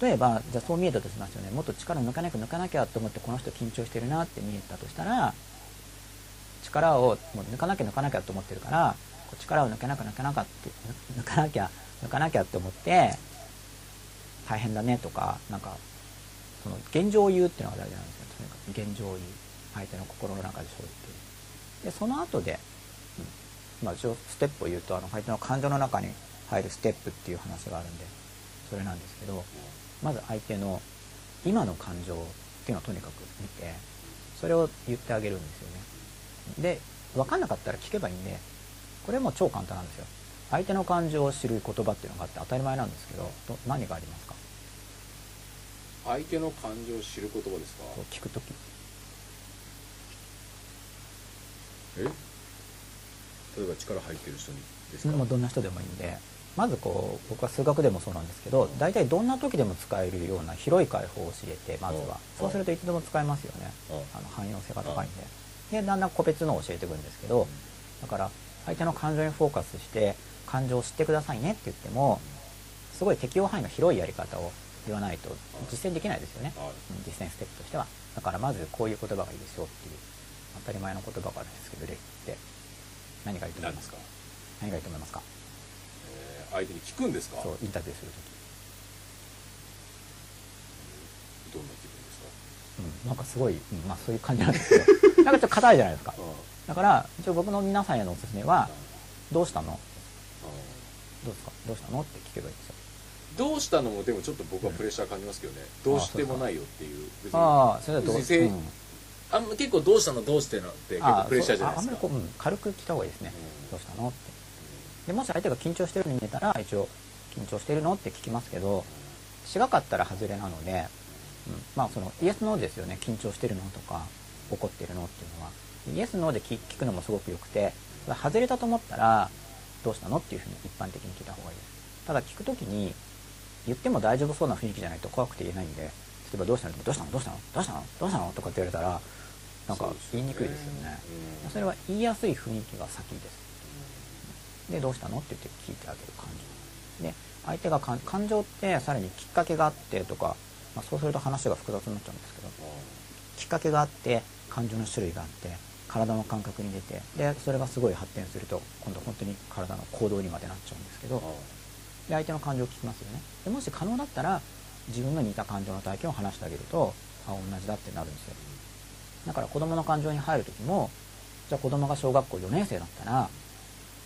例えばじゃあそう見えたとしますよね。もっと力抜かなきゃ抜かなきゃと思ってこの人緊張してるなって見えたとしたら力をもう抜かなきゃ抜かなきゃと思ってるからこう力を抜けなきゃ抜かなきゃって抜かなきゃ抜かなきゃって思って大変だねとかなんかその現状を言うっていうのが大事なんですよとにかく現状を言う相手の心の中でそう言って。るでその後で、うんまあ、一応ステップを言うとあの相手の感情の中に入るステップっていう話があるんでそれなんですけどまず相手の今の感情っていうのをとにかく見てそれを言ってあげるんですよね。で分かんなかったら聞けばいいんでこれも超簡単なんですよ。相手の感情を知る言葉っていうのがあって当たり前なんですけどど何がありますか？相手の感情を知る言葉ですか？聞く時。え？例えば力入ってる人にですか？もうどんな人でもいいんでまずこう僕は数学でもそうなんですけど大体どんな時でも使えるような広い解放を教えてまずは。うんそうするといつでも使えますよね。うんあの汎用性が高いんで。でだんだん個別のを教えていくんですけどだから相手の感情にフォーカスして感情を知ってくださいねって言ってもすごい適用範囲が広いやり方を言わないと実践できないですよね。実践ステップとしては。だからまずこういう言葉がいいですよっていう当たり前の言葉があるんですけど例って。何がいいと思いますか？何がいいと思いますか？えー相手に聞くんですか？そうインタビューするとどんな気分ですか？き、うん、なんかすごい、うんまあそういう感じなんですけど。なんかちょっと硬いじゃないですか だから一応僕の皆さんへのおすすめは「どうしたの？どうですか？どうしたの?」って聞けばいいんですよ。どうしたのもでもちょっと僕はプレッシャー感じますけどね、どうしてもないよっていう。別にああそれだと、別にせいうん。あんま結構どうしたのどうしてのって結構プレッシャーじゃないそうああんですかまりこう、うん、軽く聞いた方がいいですね、うん。どうしたの？って。でもし相手が緊張してるように見えたら一応緊張してるのって聞きますけど違かったら外れなので、うん、まあそのイエスノーですよね。緊張してるのとか怒ってるのっていうのはイエスノーで聞聞くのもすごくよくて外れたと思ったらどうしたのっていうふうに一般的に聞いた方がいい。ですただ聞くときに言っても大丈夫そうな雰囲気じゃないと怖くて言えないんで例えばどうしたの？どうしたの？どうしたの？どうしたの？どうしたの？とかって言われたらなんか言いにくいですよね。うん。それは言いやすい雰囲気が先です。でどうしたの？って言って聞いてあげる感情で相手が感情ってさらにきっかけがあってとか、まあ、そうすると話が複雑になっちゃうんですけどきっかけがあって感情の種類があって体の感覚に出てでそれがすごい発展すると今度本当に体の行動にまでなっちゃうんですけどで相手の感情を聞きますよね。でもし可能だったら自分の似た感情の体験を話してあげるとあ同じだってなるんですよ。だから子供の感情に入る時もじゃあ子供が小学校4年生だったら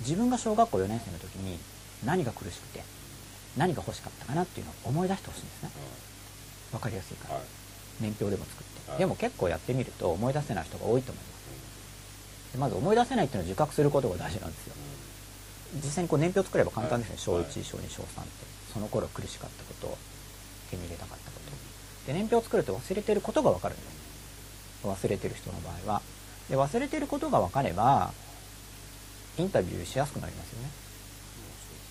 自分が小学校4年生の時に何が苦しくて何が欲しかったかなっていうのを思い出してほしいんですね。分かりやすいから。はい。年表でも作って、はい。でも結構やってみると思い出せない人が多いと思いますでまず思い出せないっていうのを自覚することが大事なんですよ。実際にこう年表作れば簡単ですね、小はい1小2小3って。その頃苦しかったことを手に入れたかったこと。で年表を作ると忘れてることが分かるんです。忘れてる人の場合は。で忘れてることが分かればインタビューしやすくなりますよね。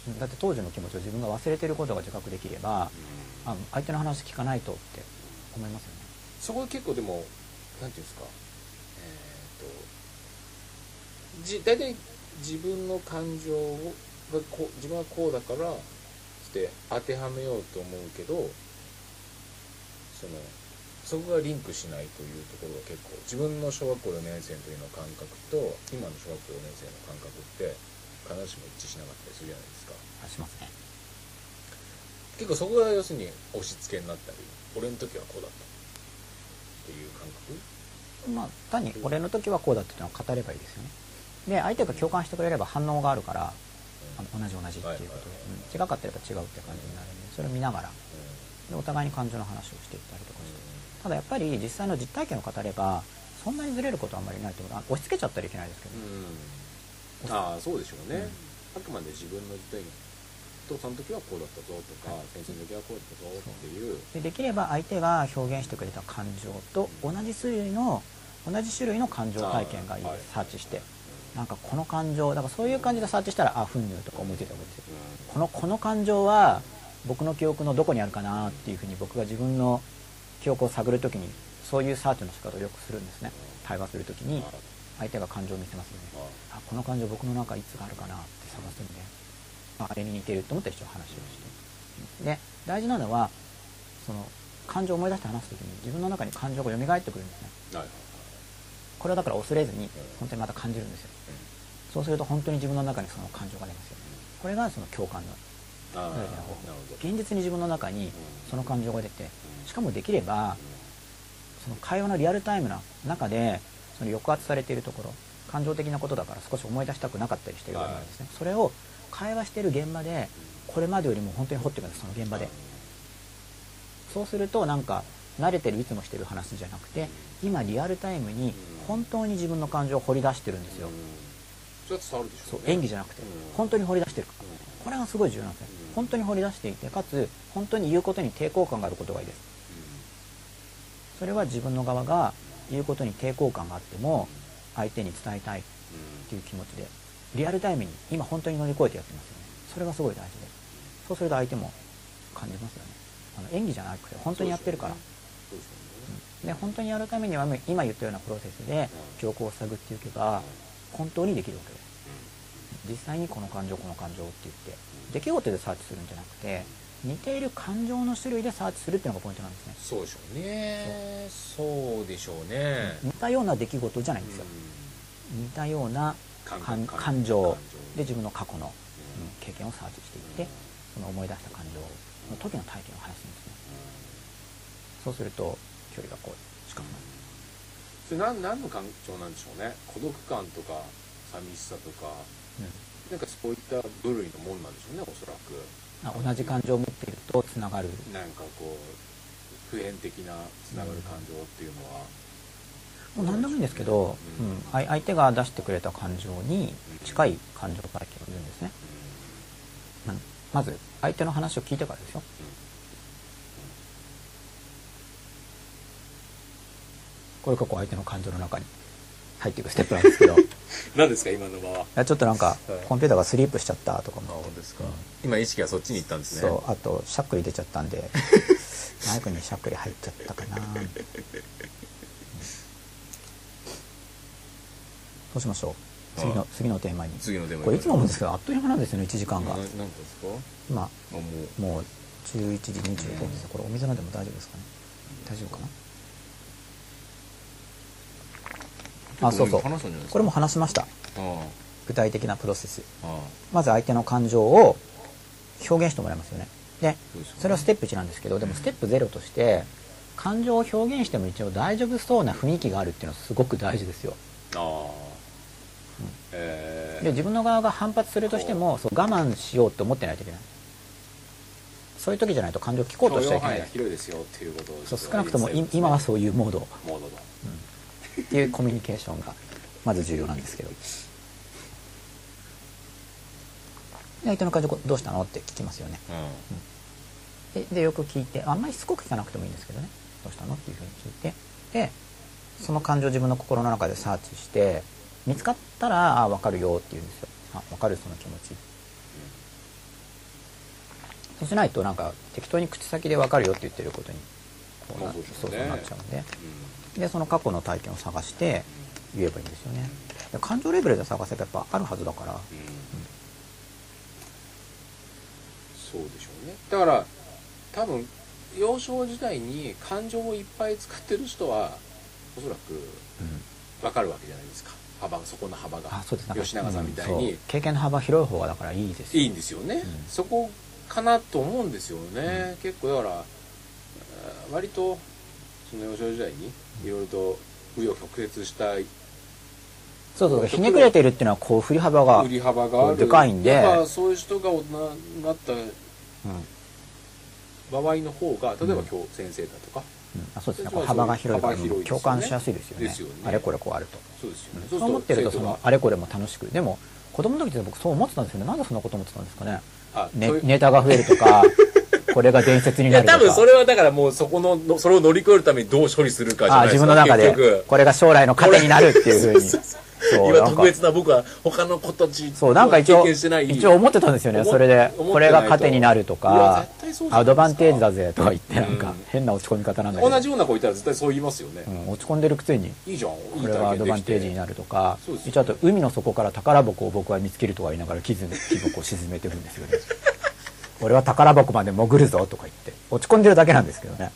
うんだって当時の気持ちを自分が忘れてることが自覚できればあ相手の話聞かないとって思いますよね。そこは結構でもなんていうんですかえっ、とじ大体自分の感情がこう自分はこうだからして当てはめようと思うけどそのそこがリンクしないというところが結構自分の小学校4年生の時の感覚と今の小学校4年生の感覚って必ずしも一致しなかったりするじゃないですか。あしますね。結構そこが要するに押し付けになったり俺の時はこうだった。っていう感覚？まあ単に俺の時はこうだっていうのを語ればいいですよねで相手が共感してくれれば反応があるからあの同じ同じっていうこと。で、うん。違かったらやっぱ違うって感じになるんでそれを見ながら。でお互いに感情の話をしていったりとかして。ただやっぱり実際の実体験を語ればそんなにずれることはあんまりないと思う。あ押し付けちゃったらいけないですけど、うん、ああそうでしょうね、あくまで自分の実体験父さんの時はこうだったぞとか、先生の時はこうだったぞっていう。でできれば相手が表現してくれた感情と同じ種類の同じ種類の感情体験がいい。サーチしてなんかこの感情だからそういう感じでサーチしたらあふんぬとか思いついたわけですよこのこの感情は僕の記憶のどこにあるかなっていうふうに僕が自分の記憶を探るときにそういうサーチの仕方をよくするんですね。対話するときに相手が感情を見せますよね。あこの感情僕の中いつがあるかなって探すんで。ああれに似てると思ったら一応話をして。で大事なのはその感情を思い出して話す時に自分の中に感情が蘇ってくるんですね。これはだから恐れずに本当にまた感じるんですよそうすると本当に自分の中にその感情が出ますよこれがその共感の現実に自分の中にその感情が出てしかもできればその会話のリアルタイムな中でその抑圧されているところ感情的なことだから少し思い出したくなかったりしているわけなんですね。それを会話している現場でこれまでよりも本当に掘っていくんですその現場で。そうするとなんか慣れてるいつもしてる話じゃなくて今リアルタイムに本当に自分の感情を掘り出してるんですよそれは伝わるでしょそううね演技じゃなくてうん。本当に掘り出してる。これがすごい重要なんですねうん。本当に掘り出していてかつ本当に言うことに抵抗感があることがいいです。それは自分の側が言うことに抵抗感があっても相手に伝えたいっていう気持ちでリアルタイムに今本当に乗り越えてやってますよね。それがすごい大事で。そうすると相手も感じますよね。あの演技じゃなくて本当にやってるから。で本当にやるためには今言ったようなプロセスで兆候を探っていけば本当にできるわけです実際にこの感情この感情って言って。出来事でサーチするんじゃなくて似ている感情の種類でサーチするっていうのがポイントなんですね。そうでしょうね。そう。でしょうね。似たような出来事じゃないんですよ。似たような感感情。で自分の過去の、うん。経験をサーチしていってその思い出した感情の時の体験を話すんですねそうすると距離がこう近くなる。それ何何の感情なんでしょうね。孤独感とか寂しさとか。なんかそういった部類のもんなんでしょうねおそらく。あ同じ感情を持っているとつながる。なんかこう普遍的なつながる感情っていうのは、もう何でもいいんですけど、うん。うん。相相手が出してくれた感情に近い感情体験を言うんですね、うん。まず相手の話を聞いてからですよこれがこう相手の感情の中に入っていくステップなんですけど。い 何ですか今の場は？やちょっとなんかはい。コンピューターがスリープしちゃったとかも。本当ですか。今意識がそっちに行ったんですね。そうあとしゃっくり出ちゃったんで。マイクにしゃっくり入っちゃったかな。うんどうしましょう？次のはい次のテーマに。次のテーマに。これいつも思うんですけどあっという間なんですよね1時間が。ななんですか？今あもう。もう11時25分です。これお水飲んでも大丈夫ですかね？大丈夫かな？あそうそう。これも話しました。あ具体的なプロセス。まず相手の感情を表現してもらいますよね。でそれはステップ1なんですけどでもステップ0として感情を表現しても一応大丈夫そうな雰囲気があるっていうのはすごく大事ですよ。ああ。えで自分の側が反発するとしてもそう我慢しようって思ってないといけない。そういう時じゃないと感情を聞こうとしちゃいけない。広いですよっていうことをそう少なくともい今はそういうモード。モードだっていうコミュニケーションがまず重要なんですけど。で相手の感情どうしたの？って聞きますよね。ででよく聞いてあんまりしつこく聞かなくてもいいんですけどね。どうしたの？っていうふうに聞いて。でその感情を自分の心の中でサーチして見つかったらあ分かるよって言うんですよ。あ分かるその気持ち。そうしないとなんか適当に口先で分かるよって言ってることにこうなまあそうそうなっちゃうんで。うんでその過去の体験を探して言えばいいんですよね。で感情レベルで探せばやっぱあるはずだから。うん。そうでしょうね。だから多分幼少時代に感情をいっぱい使ってる人はおそらくうん。分かるわけじゃないですか。幅そこの幅が。あそうです。吉永さんみたいうんにそう。経験の幅広い方がだからいいですよいいんですよね、うん。そこかなと思うんですよね、結構だから割とその幼少時代にいろいろと紆余曲折したそうそうひねくれてるっていうのはこう振り幅が売り幅がでかいんで。そういう人が大人になったうん。場合の方が例えばうん。教先生だとか、うん。あそうですね。幅が広いから共感しやすいですよね。ね。あれこれこうあると、そうですよね、そう思ってるとそのあれこれも楽しく。でも子供の時って僕そう思ってたんですよね。なんでそんなこと思ってたんですかね。あねネタが増えるとか これが伝説にいやなるとか。多分それはだからもうそこののそれを乗り越えるためにどう処理するかじゃあないですか。自分の中でこれが将来の糧になるっていうふうに。そう。今特別な僕は他の子たちそうなんか一経応一応思ってたんですよね。それでこれが糧になるといやか。アドバンテージだぜとか言ってなんかうん。変な落ち込み方なんだけど。同じような子いたら絶対そう言いますよね、うん落ち込んでるくせにいいじゃん。いいこれがアドバンテージにるなるとか。一応あと海の底から宝箱を僕は見つけるとか言いながら木 木箱を沈めてるんですよね俺は宝箱まで潜るぞとか言って落ち込んでるだけなんですけどね。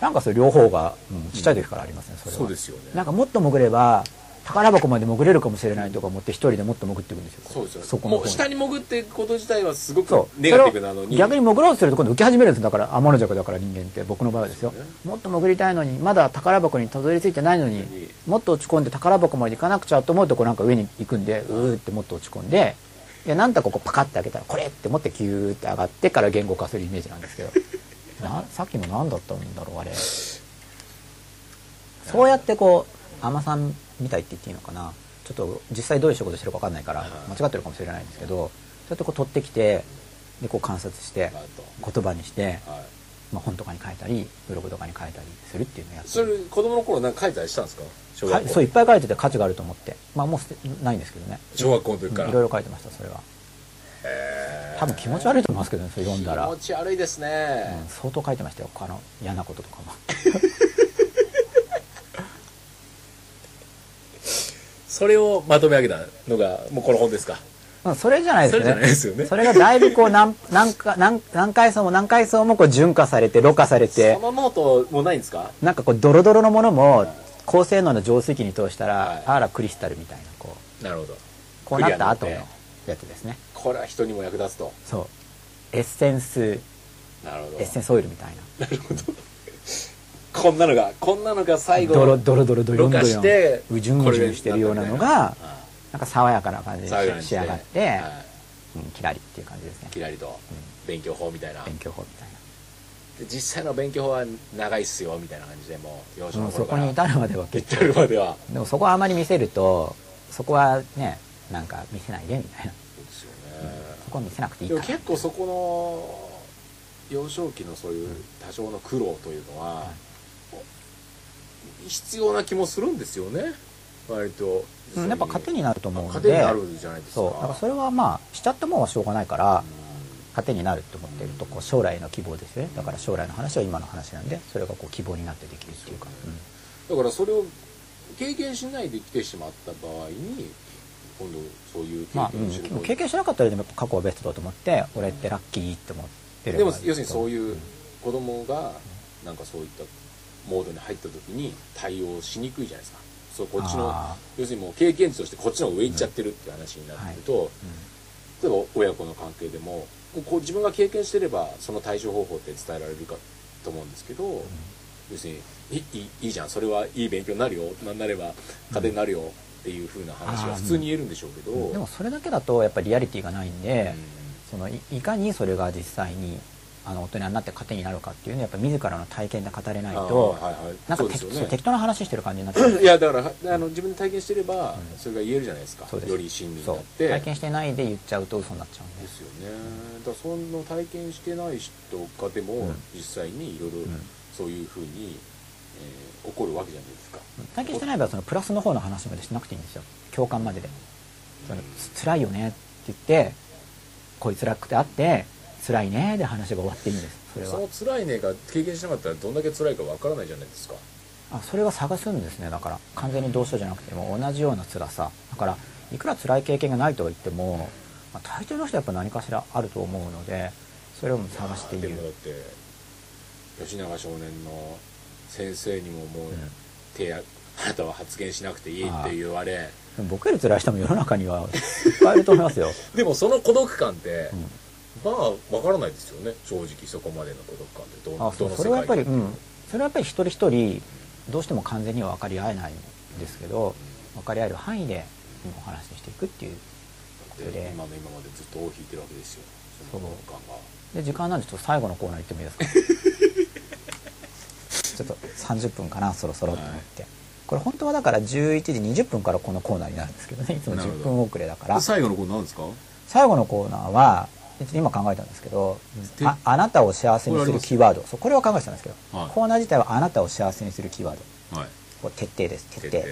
なんかそれ両方が、うんちっちゃい時からありますねそれは。そうですよね。なんかもっと潜れば宝箱まで潜れるかもしれないとか思って一人でもっと潜っていくんですよ。そうですよそこのもう下に潜っていくこと自体はすごくネガティブなのに。逆に潜ろうとすると今度浮き始めるんですだから天の弱だから人間って僕の場合はですよ。ねもっと潜りたいのにまだ宝箱にたどり着いてないのにもっと落ち込んで宝箱まで行かなくちゃと思うとこうなんか上に行くんでうーってもっと落ち込んででなんとかここパカッて開けたらこれって思ってキューって上がってから言語化するイメージなんですけど。なさっきの何だったんだろうあれ。そうやってこう海女さんみたいって言っていいのかな。ちょっと実際どういう仕事してるか分かんないから間違ってるかもしれないんですけどそうやってこう取ってきてでこう観察してあ言葉にして、まあ、本とかに書いたりブログとかに書いたりするっていうのをやってそれ子供の頃なんか書いたりしたんですか？小学校。はいそういっぱい書いてて価値があると思って。まあもうないんですけどね。小学校の時から。うんいろいろ書いてましたそれは。多分気持ち悪いと思いますけどねそれ読んだら、気持ち悪いですね、うん相当書いてましたよあの嫌なこととかも。それをまとめ上げたのがもうこの本ですか？まあそれじゃないですよね。それがだいぶこう何何か何何階層も何階層もこう純化されてろ過されて。そのノートもないんですか？なんかこうドロドロのものも高性能の浄水器に通したら、はい。あらクリスタルみたいなこうなるほど。こうなった後のやつですね。これは人にも役立つと。そう。エッセンスなるほど。エッセンスオイルみたいな。こんなのがこんなのが最後ドロドロドロドロドロンしてうじゅんうじゅんしてるようなのがあなんか爽やかな感じで仕上がって、はい。うん、キラリっていう感じですね。キラリと勉強法みたいな。勉強法みたいで実際の勉強法は長いっすよみたいな感じでもう幼少な、うん、その頃から。こに至るまでは結至るまでは構。でもそこはあまり見せるとそこはねなんか見せないでみたいな。そうですよね。そこは見せなくていいでかも結構そこの幼少期のそういう多少の苦労というのは、必要な気もするんですよね。割と、うん、やっぱ糧になると思うの糧にでなるじゃないですか。そう。だからそれはまあしちゃったもんはしょうがないからう糧になると思ってるとこう将来の希望ですよね。だから将来の話は今の話なんでそれがこう希望になってできるっていうか、うん。んだからそれを経験しないで来てしまった場合に今度そういう経まあ、験をするう。ん、経験しなかったらでもやっぱ過去はベストだと思って俺ってラッキーって思ってればでも要するにそうういう子供がなんかそういったモードに入った時に対応しにくいじゃないですか。そうこっちのあ要するにもう経験値としてこっちの上行っちゃってるっていう話になってくると、例えば親子の関係でもこう自分が経験してればその対処方法って伝えられるかと思うんですけど、要するにいいいいいじゃん。それはいい勉強になるよ。なんなれば糧になるよっていう風な話は普通に言えるんでしょうけど、うんでもそれだけだとやっぱりリアリティがないんで、うん。そのいいかにそれが実際にあの大人になって糧になるかっていうのはやっぱ自らの体験で語れないと、はいはい。なんかね。適当な話してる感じになってる。いやだからはあの自分で体験してればそれが言えるじゃないですか、より親身になって。体験してないで言っちゃうと嘘になっちゃうんで。ですよね。だからその体験してない人がでもうん。実際にいろいろん。そういうふうに、えー起こるわけじゃないですか。体験してない場合はそのプラスの方の話までしなくていいんですよ。共感までで。そのつ辛いよねって言ってこいつらくてあって辛いねで話が終わっていいんです。それは。その辛いねが経験しなかったらどんだけ辛いかわからないじゃないですか。あそれは探すんですね。だから完全に同症じゃなくても同じような辛さ。だからいくら辛い経験がないとは言っても、まあ、大抵の人はやっぱ何かしらあると思うのでそれを探している。でもだって吉永少年の先生にももう、ん。手やあなたは発言しなくていいって言われ。僕より辛い人も世の中にはいっぱいいると思いますよ、でもその孤独感って、うんまあわからないですよね。正直そこまでの孤独感って。どあそうそれはやっぱり、うん、それはやっぱり一人一人どうしても完全には分かり合えないんですけど分かり合える範囲でうんお話ししていくっていうで。で今の今までずっと尾を引いてるわけですよ。その孤独感が。で時間なんでちょっと最後のコーナー行ってもいいですか？ちょっと30分かなそろそろと思って、これ本当はだから11時20分からこのコーナーになるんですけどね。いつも10なるほど。分遅れだから。最後の子何ですか？最後のコーナーは今考えたんですけどてああなたを幸せにするキーワード。そうこれは考えてたんですけど、はい。コーナー自体はあなたを幸せにするキーワード。はい。これ徹底です。徹底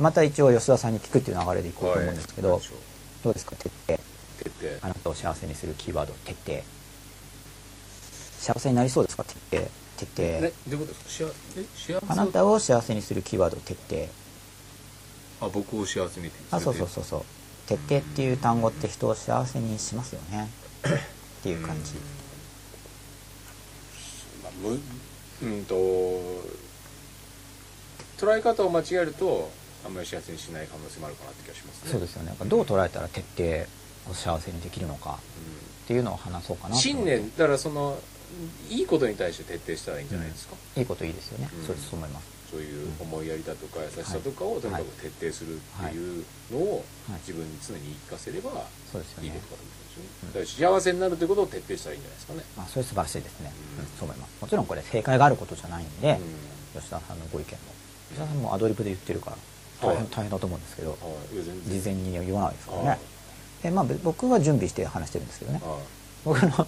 また一応吉田さんに聞くっていう流れでいこうと思うんですけど、はい。どうですか？徹底徹底あなたを幸せにするキーワード。徹底幸せになりそうですか？徹底徹底、あなたを幸せにするキーワード。徹底あ僕を幸せにあそうそうそうそう徹底っていう単語って人を幸せにしますよねっていう感じまあむうんと捉え方を間違えるとあんまり幸せにしない可能性もあるかなって気がしますね。そうですよね。どう捉えたら徹底を幸せにできるのかっていうのを話そうかうなんと。思って信念だからそのいいことに対して徹底したらいいんじゃないですか、いいこといいですよね、うん。そうですそう思いますそういう思いやりだとか優しさとかをとにかく徹底するっていうのをはい。自分に常に言い聞かせればいいことかと思うんですよね。だから幸せになるということを徹底したらいいんじゃないですかね。あそれ素晴らしいですね、うん。うんそう思います。もちろんこれ正解があることじゃないんで、う吉田さんのご意見も。吉田さんもアドリブで言ってるから大変,、はい。大変だと思うんですけどんはい。事前に言わないですからはい。ねで、まあ、べ僕は準備して話してるんですけどね。はい。僕の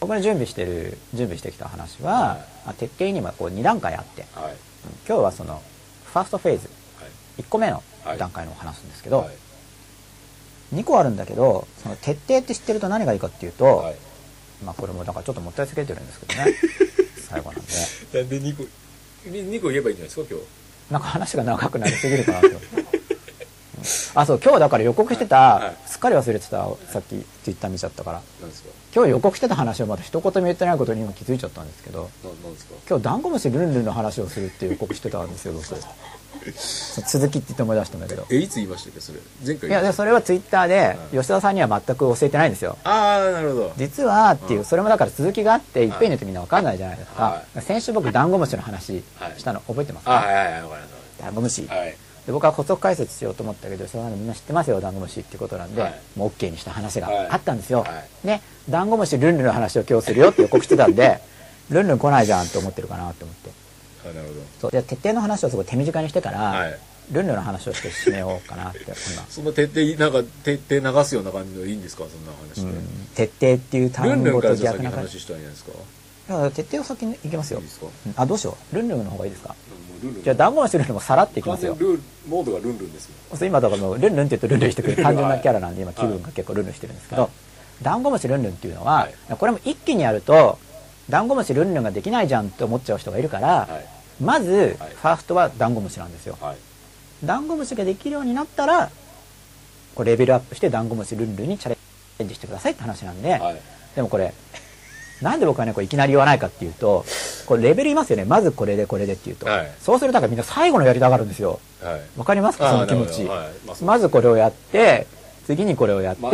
僕の準備してる準備してきた話は、はい。まあ徹底にはこう2段階あって、はい。うん。今日はそのファーストフェーズはい。1個目のはい。段階のを話すんですけど、はい。2個あるんだけどその徹底って知ってると何がいいかっていうと、はい。まあこれもだからちょっともったいつけてるんですけどね。最後なんで。なんで2個2個言えばいいんじゃないですか今日。なんか話が長くなりすぎるかなと。あ、そう、今日だから予告してた、はい。すっかり忘れてた、さっきツイッター見ちゃったから。なんですか？今日予告してた話をまだ一言も言ってないことに今気づいちゃったんですけど、今日ダンゴムシルンルンの話をするって予告してたんですよ、どうせ。そう続きって言って思い出したんだけど。えいつ言いましたっけそれ？前回。いや、でそれはツイッターで、吉田さんには全く教えてないんですよ。ああなるほど。実はっていう、うん。それもだから続きがあって、い。っぺんに言ってみんなわかんないじゃないですか。は先週僕ダンゴムシの話したの覚えてますか、あはいはいはいわかりましダンゴムシ。たはいで僕は補足解説しようと思ったけどそれはみんな知ってますよダンゴムシっていうことなんで、はいもう OK にした話がはいあったんですよ、はねダンゴムシルンルンの話を今日するよって予告してたんで ルンルン来ないじゃんって思ってるかなと思って。あなるほそうで徹底の話をすごい手短にしてから、どはい。ルンルンの話をして締めようかなって今。そんな徹底なんか徹底流すような感じのいいんですかそんな話うって。ん。徹底っていうル単ンルン語とからじゃあ先逆な感じ。話したらいいんじゃないですか。だから徹底を先にいきますよ。いいですか。うん。あどうしよう。ルンルンの方がいいですかじゃあダンゴムシルンルンもさらっていきますよ。モードがルンルンですもんそう今だからもうルンルンって言うとルンルンしてくれる単純なキャラなんで今はい気分が結構ルンルンしてるんですけど、ダンゴムシルンルンっていうのは、はこれも一気にやるとダンゴムシルンルンができないじゃんって思っちゃう人がいるから、はい。まず、はい。ファーストはダンゴムシなんですよ。はい。ダンゴムシができるようになったらこうレベルアップしてダンゴムシルンルンにチャレンジしてくださいって話なんで、はい。でもこれなんで僕はねこれいきなり言わないかっていうとこれレベル言いますよね。まずこれでこれでっていうと、はい。そうするとみんな最後のやりたがるんですよ。はい。わかります？かその気持ち、はい。まあまずこれをやって次にこれをやって、まあ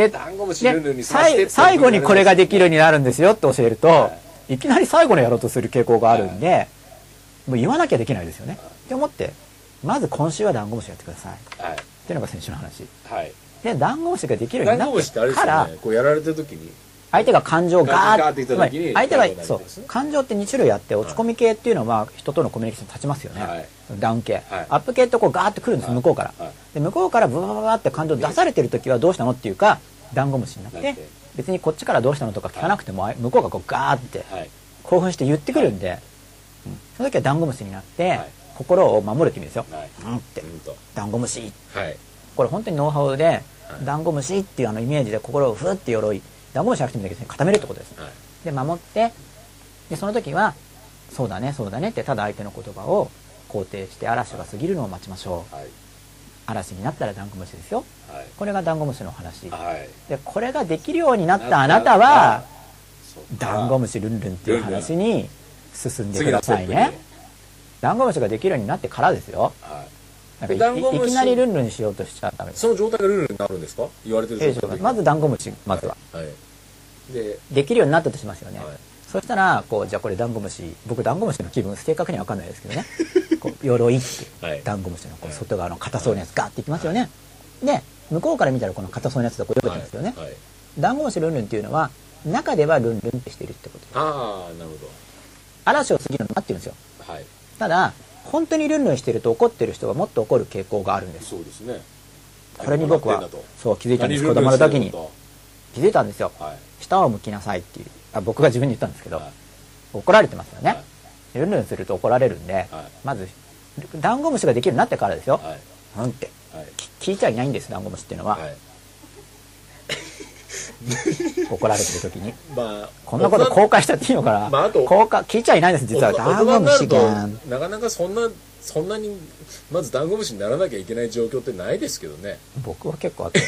最最後にこれができるようになるんですよって教えると、、はい。きなり最後のやろうとする傾向があるんで、もう言わなきゃできないですよね、って思ってまず今週はダンゴムシやってください。っはい。ていうのが先週の話。はい。でダンゴムシができるようダになってからね。こうやられてる時に相手が感情をガーって相手がそう感情って2種類あって落ち込み系っていうのは人とのコミュニケーション立ちますよね、はい。ダウン系、はい。アップ系ってこうガーッてくるんです、はい。向こうから、はい。で向こうからブワブワって感情出されてる時はどうしたのっていうかダンゴムシになって別にこっちからどうしたのとか聞かなくても、向こうがこうガーってはい。興奮して言ってくるんで、うんその時はダンゴムシになって、はい。心を守るって意味ですよ、はい。うんって。ダンゴムシ。はい。これ本当にノウハウで、はい。ダンゴムシっていうあのイメージで心をふーって鎧ダゴムシじゃなくてもいいんだけど固めるってことですはいで守ってでその時はそうだねそうだねってただ相手の言葉を肯定して嵐が過ぎるのを待ちましょうはい嵐になったらダンゴムシですよはいこれがダンゴムシの話でこれができるようになったあなたはダンゴムシルンルンっていう話に進んでくださいねダンゴムシができるようになってからですよはいなんかいきなりルンルンしようとしちゃダメ。その状態がルールになるんですか？言われてる状態まずダンゴムシまずは。はい。でできるようになったとしますよね、はい。そしたらこうじゃあこれダンゴムシ僕ダンゴムシの気分正確には分かんないですけどね。こう鎧って、はい。ダンゴムシのこう外側の硬そうなやつガーっていきますよね。で向こうから見たらこの硬そうなやつとこうよけてますよね、はい。はい。ダンゴムシルンルンっていうのは中ではルンルンってしてるってことああなるほ嵐を過ぎるの待ってるんですよ。どはい。ただ本当にルンルンしてると怒ってる人がもっと怒る傾向があるんです。そうですね。これに僕はそう気づいたんです子供の時に。気づいたんですよと。はい下を向きなさいっていう。あ僕が自分に言ったんですけど、はい。怒られてますよね、はい。ルンルンすると怒られるんで、はい。まずダンゴムシができるようになってからですよ。はい。うんって。聞いちゃいないんです、ダンゴムシっていうのは。は い怒られてる時に。まあこんなこと公開しちゃっていいのかな、まああと公開、聞いちゃいないんです、実は。ダンゴムシが。なかなかそんなそんなにまずダンゴムシにならなきゃいけない状況ってないですけどね僕は結構あって。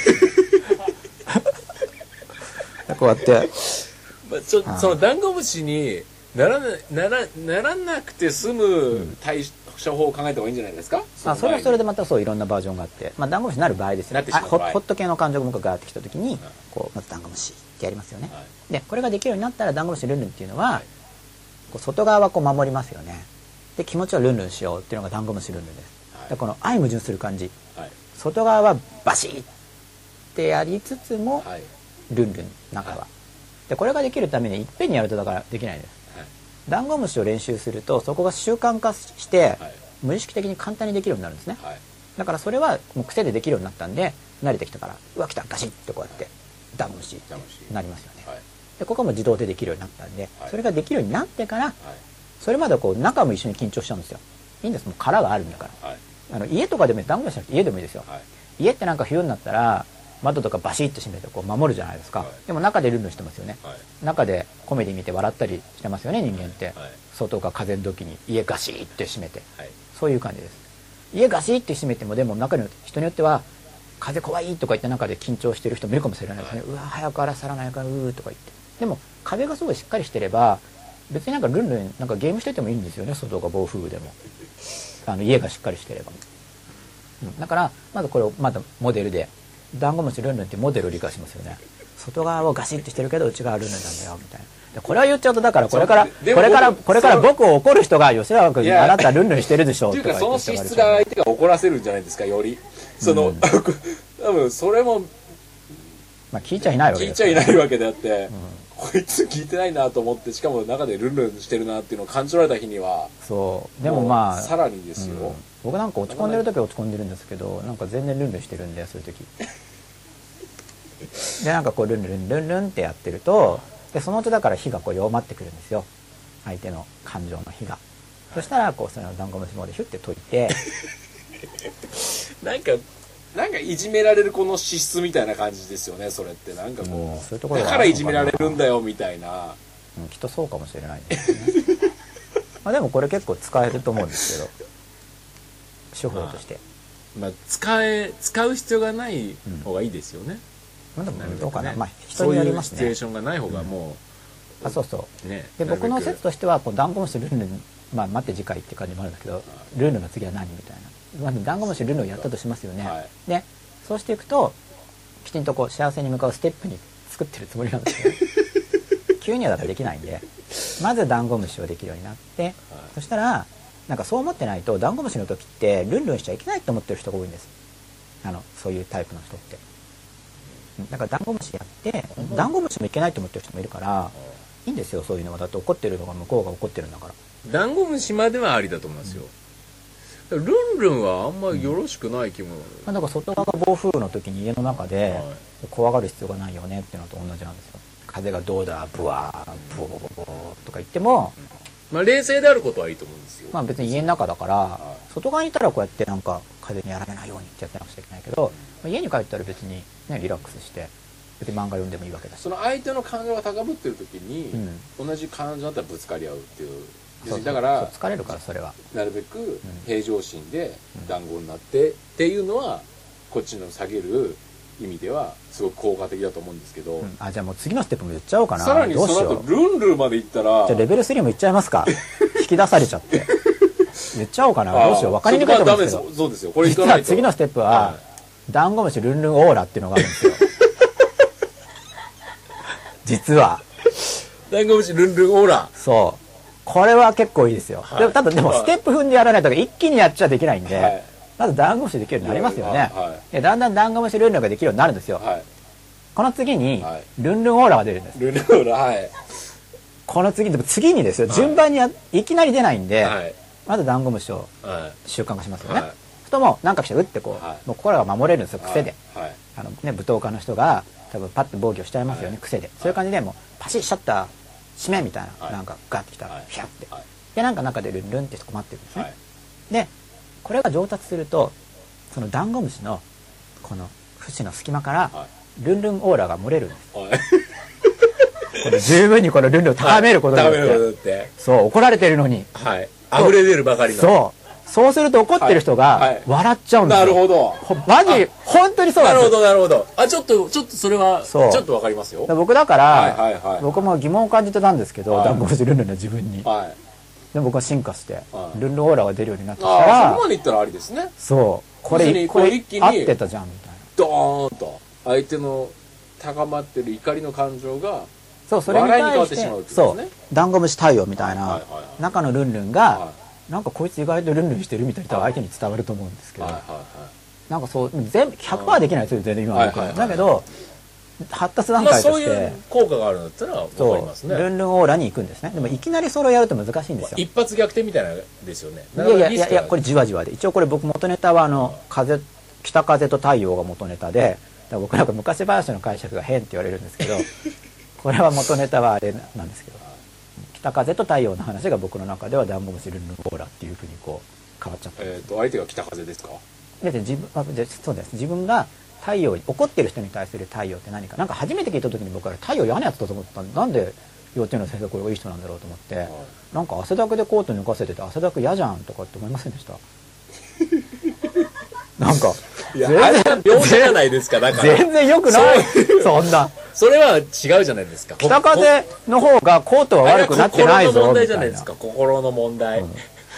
こうやって、まあ、ちょはいそのダンゴムシにならなならならなくて済む対処法を考えた方がいいんじゃないですか、あそれはそれででまたそういろんなバージョンがあって、まあ、ダンゴムシになる場合ですよなってしまう場合。あホホット系の感情がガーってきた時に、こうまずダンゴムシってやりますよね、はい。でこれができるようになったらダンゴムシルンルンっていうのは、はい。こう外側はこう守りますよね。で気持ちをルンルンしようっていうのがダンゴムシルンルンです、はい。でこの相矛盾する感じ。はい。外側はバシッってやりつつも、はい。ルンルン中は、はでこれができるためにいっぺんにやるとだからできないです。はいダンゴムシを練習するとそこが習慣化して、はい。無意識的に簡単にできるようになるんですね。はい。だからそれはもう癖でできるようになったんで慣れてきたからうわ来たガシッとこうやってダンゴムシダンゴムシなりますよね、はい。でここも自動でできるようになったんで、はい。それができるようになってからはい。それまではこう中も一緒に緊張しちゃうんですよ。いいんです。もう殻があるんだから。はい。あの家とかでもいいダンゴムシじゃなくて家でもいいですよ。はい。家ってなんか冬になったら窓とかバシッと閉めてこう守るじゃないですか、はい。でも中でルンルンしてますよね。はい。中でコメディ見て笑ったりしてますよね人間って、はい。外が風の時に。家ガシッて閉めて。はい。そういう感じです。家ガシッて閉めてもでも中に人によっては風怖いとか言って中で緊張してる人もいるかもしれないですね、うわ早く荒らさらないからうーとか言って。でも壁がすごいしっかりしてれば別になんかルンルンなんかゲームしててもいいんですよね。外が暴風雨でも。あの家がしっかりしてれば、うん、だからまずこれをまだモデルでダンゴムシルンルンってモデルを理解しますよね。外側をガシッとしてるけど内側はルンルンなんだよみたいな。でこれを言っちゃうとだからこれからこれから僕これから僕を怒る人が吉永君あなたルンルンしてるでしょっていうかその資質が相手が怒らせるんじゃないですかより。その、うん。多分それもまあ聞いちゃいないわけ聞いちゃいないわけであって、ん。こいつ聞いてないなと思ってしかも中でルンルンしてるなっていうのを感じ取られた日にはそう。でもまあうさらにですよ、うん。僕なんか落ち込んでる時は落ち込んでるんですけどなんか全然ルンルンしてるんでそういう時でなんかこうルンルンルンルンってやってるとでそのうちだから火がこう弱まってくるんですよ。相手の感情の火が。そしたらこうそのダンゴムシまでヒュッて解いて。なんかなんかいじめられるこの資質みたいな感じですよねそれって。なんかこう、うんそういうところだがからいじめられるんだよみたいな。うんきっとそうかもしれないですね。まあでもこれ結構使えると思うんですけど。手法として、まあ使え使う必要がない方がいいですよね、まあ、でもどうかな、ねまあ人によりますそういうシチュエーねションがない方がもあそうそう。うねで僕の説としてはこうダンゴムシルンルンまあ待って次回って感じもあるんだけどルンルンの次は何みたいな。まずダンゴムシルンルンをやったとしますよね、はい。でそうしていくときちんとこう幸せに向かうステップに作ってるつもりなんですよ。急にはだからできないんで。まずダンゴムシをできるようになって、そしたらなんかそう思ってないとダンゴムシの時ってルンルンしちゃいけないと思ってる人が多いんです。あのそういうタイプの人って。うんだからダンゴムシやってダンゴムシもいけないと思ってる人もいるからいいんですよそういうのはだって怒ってるのが向こうが怒ってるんだから。ダンゴムシまではありだと思いますよ、ルンルンはあんまりよろしくない気も、まあ、だから外側が暴風雨の時に家の中ではい。怖がる必要がないよねっていうのと同じなんですよ。風がどうだブワーブオボボボとか言っても、まあ冷静であることはいいと思うんですよ、まあ別に家の中だからい。外側にいたらこうやってなんか風にやられないようにってやってなくちゃいけないけど、まあ家に帰ったら別にねリラックスして別に漫画読んでもいいわけだし。その相手の感情が高ぶってる時に、うん。同じ感情だったらぶつかり合うっていう。だから疲れるからそれは。なるべく平常心で団子になって、っていうのはこっちの下げる意味ではすごく効果的だと思うんですけど、うん。あじゃあもう次のステップも言っちゃおうかな。さらにその後ルンルンまで行ったらじゃあレベル3もいっちゃいますか。引き出されちゃって言っちゃおうかな。どうしよう。分かりにくいと思うんですけど。よ。これ行実はい次のステップはは、ダンゴムシルンルンオーラっていうのがあるんですよ。実は。ダンゴムシルンルンオーラ。そう。これは結構いいですよ。はい。でもただでもはい。ステップ踏んでやらないと一気にやっちゃできないんで、はい。まずダンゴムシできるようになりますよね。だんだんダンゴムシルンルンができるようになるんですよ。はい。この次にはい、ルンルンオーラが出るんです。ルンルンオーラはい。この次、でも次にですよ、はい順番にやいきなり出ないんで、はいまずダンゴムシをはい。習慣化しますよね。はい。ふともうなんか来て打ってこう、はい。もう心が守れるんですよ、癖で。はい。はい。あのね、舞踏家の人が多分パッと防御しちゃいますよね、はい。癖で。そういう感じでもうパシッシャッター閉めみたいな、はい。なんかガッてきたらはい。フィャって。はい。で、なんか中でルンルンって困ってるんですね。はい。で、これが上達するとそのダンゴムシのこの節の隙間からはルンルンオーラが漏れるんです。はい。これ十分にこのルンルンを高めることによって、高めることによって。そう怒られてるのに。はい溢れ出るばかりのそう。そうすると怒ってる人はいはい。が笑っちゃうんですよ、なるほど。ほマジ本当にそうななんるですよ。ほどなるほど。あちょっとちょっとそれはちそう。ょっとわかりますよ。で僕だから、はいはいはい。僕も疑問を感じてたんですけど、はい。ダンゴムシルンルンの自分に、はい。で僕は進化して、はい。ルンルンオーラが出るようになってきたああらそこまでいったらありですね。そう。これこれ一気に合ってたじゃんみたいな。ドーンと相手の高まってる怒りの感情がそうそれに対してそう。ダンゴムシ太陽みたいな中のルンルンが、はなんかこいつ意外とルンルンしてるみたいな多分相手に伝わると思うんですけど、なんかそう全部100%できないですよ全然今は僕はだけど発達段まあ階として、そういう効果があるんだったらわかそりますね。う。ルンルンオーラに行くんですね。でもいきなりそれをやると難しいんですよ。一発逆転みたいなですよね。いやいやいやこれじわじわで。一応これ僕元ネタはあの風北風と太陽が元ネタで僕なんか昔話の解釈が変って言われるんですけどこれは元ネタはあれなんですけど北風と太陽の話が僕の中ではダンゴムシルンルンオーラっていうふうにこう変わっちゃったえっと相手が北風ですか？でで自分そうです。自分が太陽に怒ってる人に対する太陽って何か。なんか初めて聞いた時に僕は太陽嫌なやつだと思ったなんで幼稚園の先生これがいい人なんだろうと思って、なんか汗だくでコート脱がせてて汗だく嫌じゃんとかって思いませんでした？なんかいやあれは描写じゃないですかだから。全然良くない。そんなそれは違うじゃないですか。北風の方がコートは悪くなってないぞ心の問題じゃないですか。心の問題、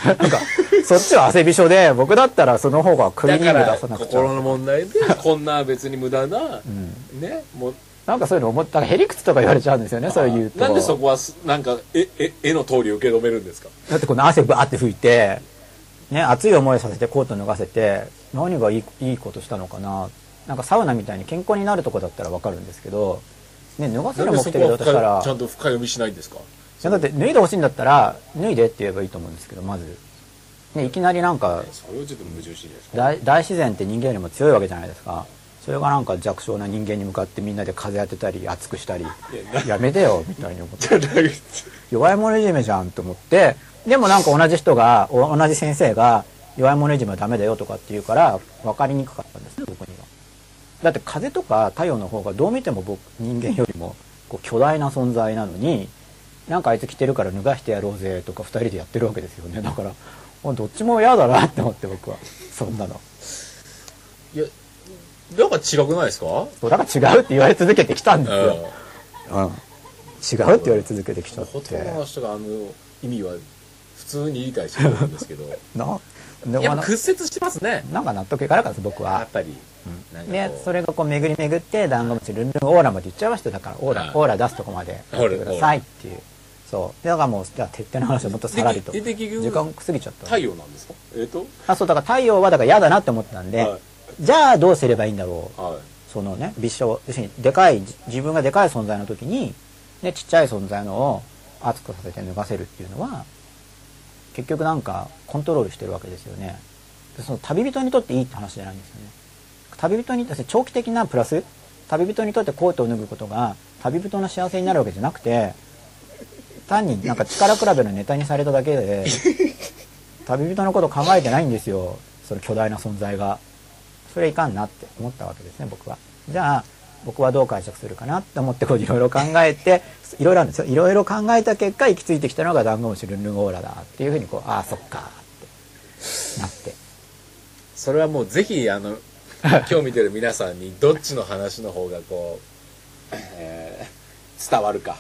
なんかそっちは汗びしょで 僕だったらその方がクリーニングだから出さなくち心のゃ問題でこんな別に無駄な、ん。ねもう。なんかそういうの思ったらへりくつとか言われちゃうんですよねそういうと。なんでそこはすなんかええ絵の通り受け止めるんですか？だってこの汗バーって拭いて、ね、熱い思いさせてコート脱がせて何がいいいいことしたのかななんかサウナみたいに健康になるとこだったらわかるんですけど、ね、脱がせる目的だとしたらちゃんと深読みしないんですか？いやだって脱いでほしいんだったら脱いでって言えばいいと思うんですけどまず、ね、いきなりなんかそれはちょっと矛盾しいですか。大大自然って人間よりも強いわけじゃないですか。それがなんか弱小な人間に向かってみんなで風当てたり熱くしたりやめてよみたいに思って弱い者いじめじゃんと思って。でもなんか同じ人がお同じ先生が弱い者いじめはダメだよとかって言うから分かりにくかったんですね僕にはだって風とか太陽の方がどう見ても僕人間よりもこう巨大な存在なのになんかあいつ着てるから脱がしてやろうぜとか2人でやってるわけですよね。だからもうどっちも嫌だなって思って僕は。そんなの。いやなんか違くないですか？そうだから違うって言われ続けてきたんですうん。よ、うん、違うって言われ続けてきちゃっほとんどての人があの意味は普通に理解してるんですけど。なでやっもぱ屈折してますね。なんか納得いかなかったです僕は。やっぱり、なん。かでそれがこう巡り巡ってダンゴムシルンルンオーラまで言っちゃいましただからオーラ、はい。オーラ出すとこまでやってくださいっていう。そう。でだからもうじゃあ鉄定の話をもっとさらりと時間過ぎちゃった太陽なんですかえっ、とあそうだから太陽はだから嫌だなって思ってたんで、はいじゃあどうすればいいんだろうはいそのね微小要するにでかいじ自分がでかい存在の時に、ね、ちっちゃい存在のを熱くさせて脱がせるっていうのは結局なんかコントロールしてるわけですよねでその旅人にとっていいって話じゃないんですよね旅人にとって長期的なプラス旅人にとってコートを脱ぐことが旅人の幸せになるわけじゃなくて単になんか力比べのネタにされただけで 旅人のこと考えてないんですよ。その巨大な存在が。それいかんなって思ったわけですね僕は。じゃあ僕はどう解釈するかなって思ってこういろいろ考えていろいろあるんですよ。いろいろ考えた結果行き着いてきたのがダンゴムシルンルンオーラだっていうふうにこうああそっかってなって。それはもうぜひあの今日見てる皆さんにどっちの話の方がこう、えー伝わるか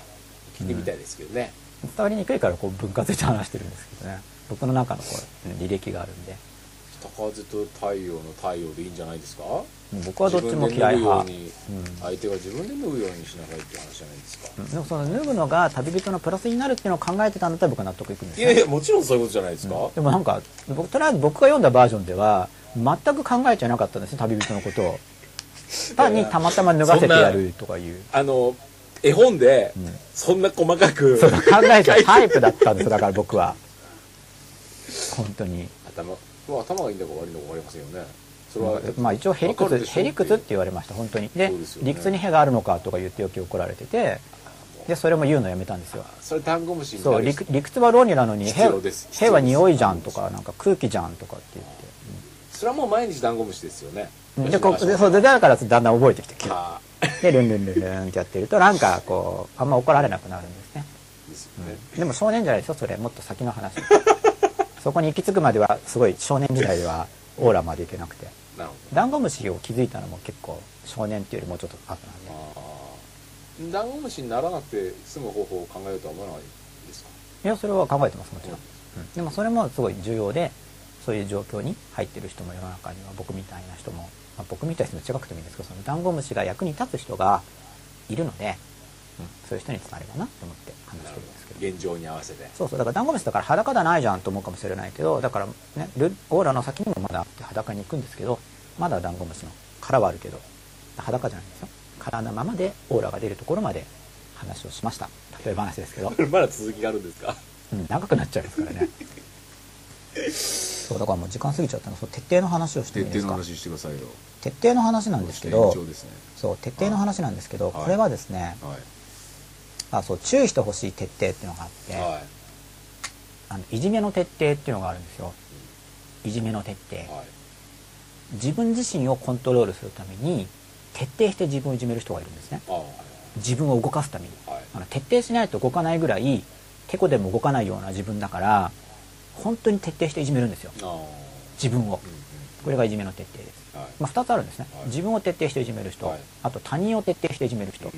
聞いてみたいですけどね、伝わりにくいからこう分割して話してるんですけどね。僕の中のこう履歴があるんで。北風と太陽の太陽でいいんじゃないですか？僕はどっちも嫌い派。相手が自分で脱ぐようにしなさいって話じゃないですか、でもその脱ぐのが旅人のプラスになるっていうのを考えてたんだったら僕は納得いくんですよ。いやいやもちろんそういうことじゃないですか、でもなんか僕とりあえず僕が読んだバージョンでは全く考えちゃいなかったんですね旅人のことを。単にたまたま脱がせてやるとかいう。あの絵本でん。そんな細かく、そう考えちゃうタイプだったんですよだから僕は。本当に。頭まあ頭がいいんだか悪いんだか分かりませんよね。それはまあ一応へりくつへりくつって言われました本当に。でね。理屈にへがあるのかとか言ってよき怒られててでそれも言うのやめたんですよ。それダンゴムシにそう理理屈は論理なのにへへは匂いじゃんとかなんか空気じゃんとかって言ってそれはもう毎日ダンゴムシですよね。うん。でこでそうでだからだんだん覚えてきてキュッあでルンルンルンルンってやってるとなんかこうあんま怒られなくなるんですね。ーですよね、でも少年じゃないですよそれもっと先の話。そこに行き着くまではすごい少年時代ではオーラまでいけなくて。ダンゴムシを気づいたのも結構少年っていうよりもうちょっと後なんで。ダンゴムシにならなくて済む方法を考えようとは思わないですか？いやそれは考えてますもちろん、うん。でもそれもすごい重要でそういう状況に入ってる人も世の中には僕みたいな人も、まあ、僕みたいな人も違くてもいいんですけどそのダンゴムシが役に立つ人がいるので、うんそういう人に伝わればなと思って話してるんですけど。現状に合わせて。そうそう。だからダンゴムシだから裸だないじゃんと思うかもしれないけどだからねルオーラの先にもまだあって裸に行くんですけどまだダンゴムシの殻はあるけど裸じゃないんですよ。殻のままでオーラが出るところまで話をしました。例え話ですけど、まだ続きがあるんですか？うん、長くなっちゃいますからねそうだからもう時間過ぎちゃったの。そう徹底の話をして徹底の話してくださいよ。徹底の話なんですけどね。そう徹底の話なんですけどはい。これはですねはい。あそう注意してほしい徹底っていうのがあってはあのいじめの徹底っていうのがあるんですよ。いじめの徹底。いはい。自分自身をコントロールするために徹底して自分をいじめる人がいるんですね。自分を動かすために。はい。あの徹底しないと動かないぐらいてこでも動かないような自分だから本当に徹底していじめるんですよ。自分を。これがいじめの徹底です、はい。まあ、2つあるんですね。はい。自分を徹底していじめる人、はい。あと他人を徹底していじめる人。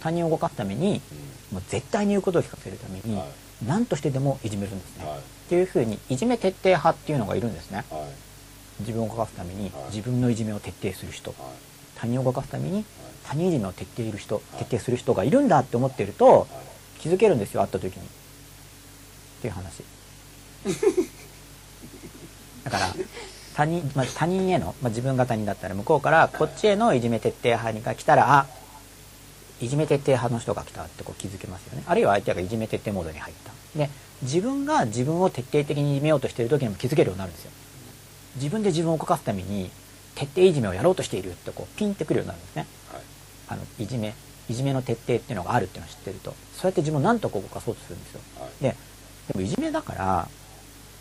他人を動かすためにもう絶対に言うことを聞かせるために、はい。何としてでもいじめるんですね、はい。っていうふうにいじめ徹底派っていうのがいるんですね。はい。自分を動かすためにはい。自分のいじめを徹底する人。はい。他人を動かすために他人いじめを徹底いる人い。徹底する人がいるんだって思ってるとはい。気づけるんですよ会った時に。っていう話 だから他人,、まあ、他人への、まあ、自分が他人だったら向こうからこっちへのいじめ徹底派が来たらあいじめ徹底派の人が来たってこう気づけますよね。あるいは相手がいじめ徹底モードに入った。で自分が自分を徹底的にいじめようとしている時にも気づけるようになるんですよ。自分で自分を動かすために徹底いじめをやろうとしているってこうピンってくるようになるんですね。はい。あのいじめいじめの徹底っていうのがあるっていうのを知ってるとそうやって自分を何とか動かそうとするんですよ。はい。ででもいじめだから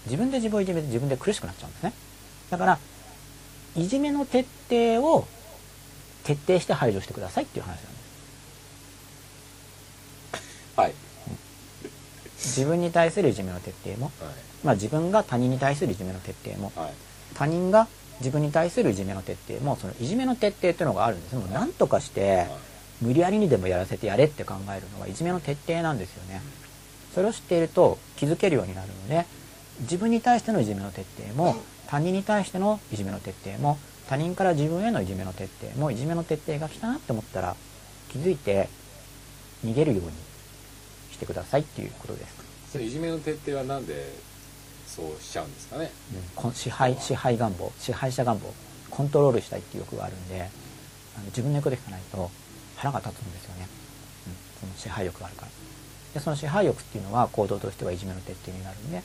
自分で自分をいじめて自分で苦しくなっちゃうんですね。だからいじめの徹底を徹底して排除してくださいっていう話なんです。はい。自分に対するいじめの徹底も、はい。まあ、自分が他人に対するいじめの徹底もはい。他人が自分に対するいじめの徹底もそのいじめの徹底っていうのがあるんです。もう何とかしてはい。無理やりにでもやらせてやれって考えるのはいじめの徹底なんですよね。それを知っていると気づけるようになるので自分に対してのいじめの徹底も他人に対してのいじめの徹底も他人から自分へのいじめの徹底もいじめの徹底が来たなって思ったら気づいて逃げるようにしてくださいっていうことです、それいじめの徹底はなんでそうしちゃうんですかね？うん。こ支配支配願望支配者願望コントロールしたいっていう欲があるんであの自分の言うこと聞かないと腹が立つんですよね、うん、その支配欲があるから。でその支配欲っていうのは行動としてはいじめの徹底になるんで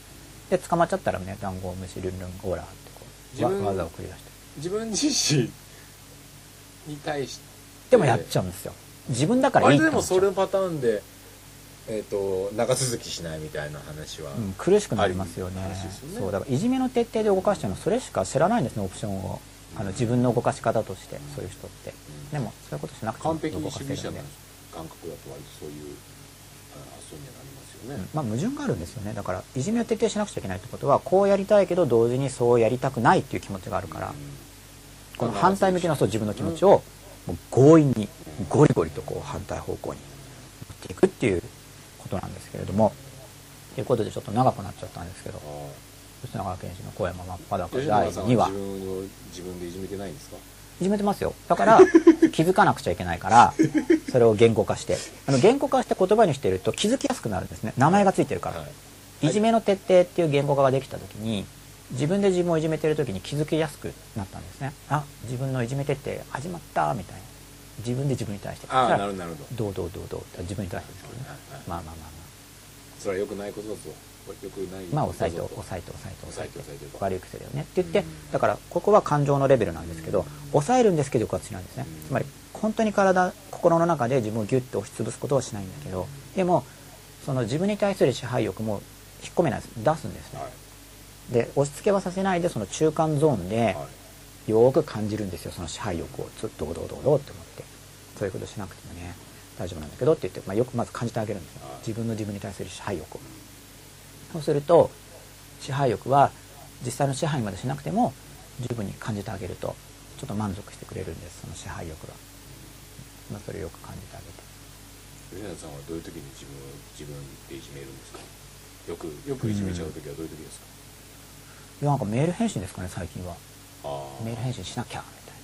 で捕まっちゃったらね談合無視ルンルンオーラってこう技を繰り出して。自分自身に対して。でもやっちゃうんですよ。自分だからいいって思っちゃう。それのパターンでえっ、と長続きしないみたいな話は、うん、苦しくなりますよね。ね。そうだからいじめの徹底で動かしちゃうのはそれしか知らないんですねオプションを。あの自分の動かし方としてそういう人って。でもそういうことしなくても完璧に動かせるんで。主義者の感覚だと割とそういうあ発想にはなりますよまあ、矛盾があるんですよね。だからいじめを徹底しなくちゃいけないってことはこうやりたいけど同時にそうやりたくないっていう気持ちがあるから、この反対向きのそう自分の気持ちをもう強引にゴリゴリとこう反対方向に持っていくっていうことなんですけれどもということでちょっと長くなっちゃったんですけど吉永健二の小山真っ裸吉第2話。自分でいじめてないんですか？いじめてますよ。だから気づかなくちゃいけないからそれを言語化して。あの言語化して言葉にしていると気づきやすくなるんですね。名前がついてるから、はい。いじめの徹底っていう言語化ができた時に自分で自分をいじめてる時に気づきやすくなったんですね。あ自分のいじめ徹底始まったみたいな。自分で自分に対して。ああなるほどど。どうどうどうどう自分に対してですけどね。はいはいまあまあまあ。それは良くないことだぞまあまあ抑えて抑えて抑えて抑えて。悪い癖だよね。って言ってうんだからここは感情のレベルなんですけど抑えるんですけど抑圧しないんですね。うんつまり本当に体心の中で自分をギュッと押しつぶすことはしないんだけどでもその自分に対する支配欲も引っ込めないです。出すんですね。はい。で押し付けはさせないでその中間ゾーンではい。よーく感じるんですよ。その支配欲を。ちょっとどうどうどうどうって思って。そういうことしなくてもね大丈夫なんだけどって言って、まあ、よくまず感じてあげるんですよ。はい。自分の自分に対する支配欲をそうすると支配欲は実際の支配までしなくても十分に感じてあげるとちょっと満足してくれるんですその支配欲が、まあ、それをよく感じてあげて。吉永さんはどういう時に自分を自分でいじめるんですか？よくよくいじめちゃう時はどういう時ですか、いやなんかメール返信ですかね最近は。メール返信しなきゃみたい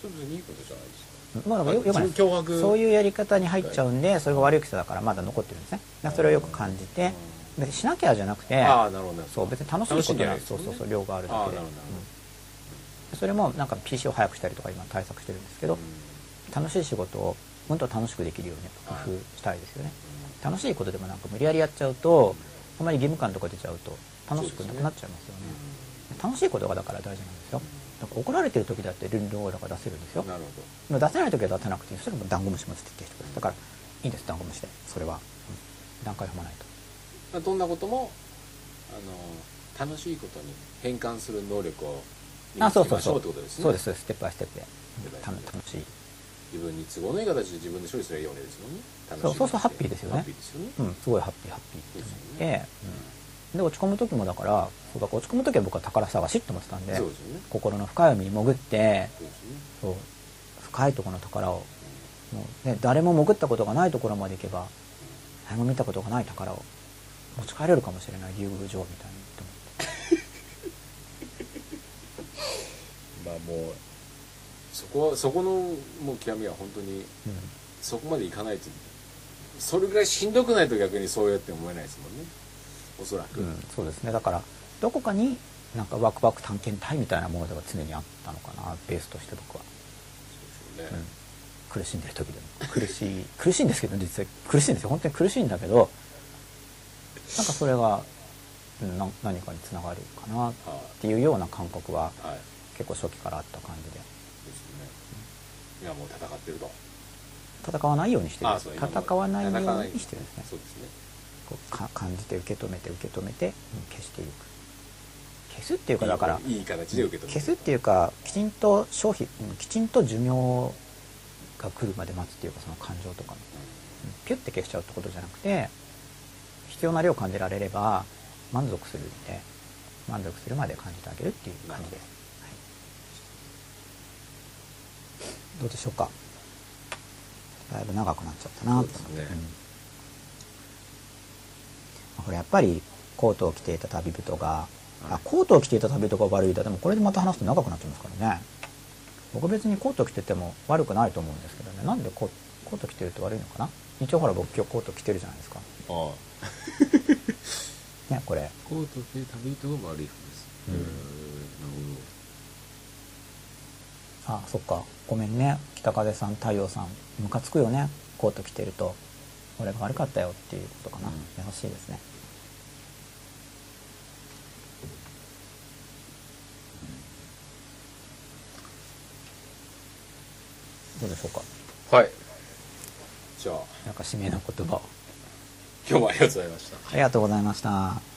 それ別にいいことじゃないですか。なまあよよくそういうやり方に入っちゃうんでそれが悪い癖だからまだ残ってるんですね。それをよく感じて別にしなきゃじゃなくてああなるほどねそう別に楽しいことなんそうそうそう量があるだけでうんそれもなんか PC を早くしたりとか今対策してるんですけど楽しい仕事をもっと楽しくできるように工夫したいですよね楽しいことでもなんか無理やりやっちゃうとあまり義務感とか出ちゃうと楽しくなくなっちゃいますよね楽しいことがだから大事なんですよ怒られてる時だってルンルンオーラが出せるんですよなるほでも出せない時は出さなくていいそれもダンゴムシもつってって人ですだからいいんですダンゴムシでそれは、うん段階踏まないとどどんなこともあの楽しいことに変換する能力を身あにつけましそうそうそうょう。ってことですね。そうですそうです。ステップバイステップ楽しい。自分に都合のいい形で自分で処理すればいいわけですもんね。そうそうそうハッピーですよね。ハッピーですよね。うんすごいハッピーハッピーってです思って、よね。うん。で落ち込む時もだからそうだ落ち込む時は僕は宝探しって思ってたんでね。心の深い海に潜ってそうね。深いところの宝をもう、ね、誰も潜ったことがないところまで行けば誰も見たことがない宝を持ち帰れるかもしれない竜宮城みたいにって思って。まあもうそこはそこのもう極みは本当にそこまでいかないとそれぐらいしんどくないと逆にそうやって思えないですもんね。おそらく、うん、うん、そうですね。だからどこかになんかワクワク探検隊みたいなものが常にあったのかなベースとして僕は、そうですよね、うん、苦しんでる時でも。苦しい苦しいんですけど実際苦しいんですよ。本当に苦しいんだけどなんかそれが、うん、な何かにつながるかなっはていうような感覚は結構初期からあった感じで。ですね、いやもう戦ってると。戦わないようにしてる。戦わないようにしてるんですね。そうですね。こうか感じて受け止めて受け止めて、うん消していく。消すっていうかだからいい形で受け止め消すっていうかきちんと消費うんきちんと寿命が来るまで待つっていうかその感情とかの。うんピュッて消しちゃうってことじゃなくて必要な量感じられれば満足するんで満足するまで感じてあげるっていう感じです、はい、どうでしょうか？だいぶ長くなっちゃったな。と思って、ね。うん。まあこれやっぱりコートを着ていた旅人が、あコートを着ていた旅人が悪いだ。でもこれでまた話すと長くなっちゃいますからね。僕別にコート着てても悪くないと思うんですけどね。なんでココート着てると悪いのかな？一応ほら僕今日コート着てるじゃないですか。あ ねこれ。コートで旅人が悪い服です。うん。あそっか。ごめんね。北風さん太陽さんムカつくよね。コート着てると。俺が悪かったよっていうことかな、うん。優しいですね。どうでしょうか？はい。じゃあ。なんか締めの言葉を今日はありがとうございました。ありがとうございました。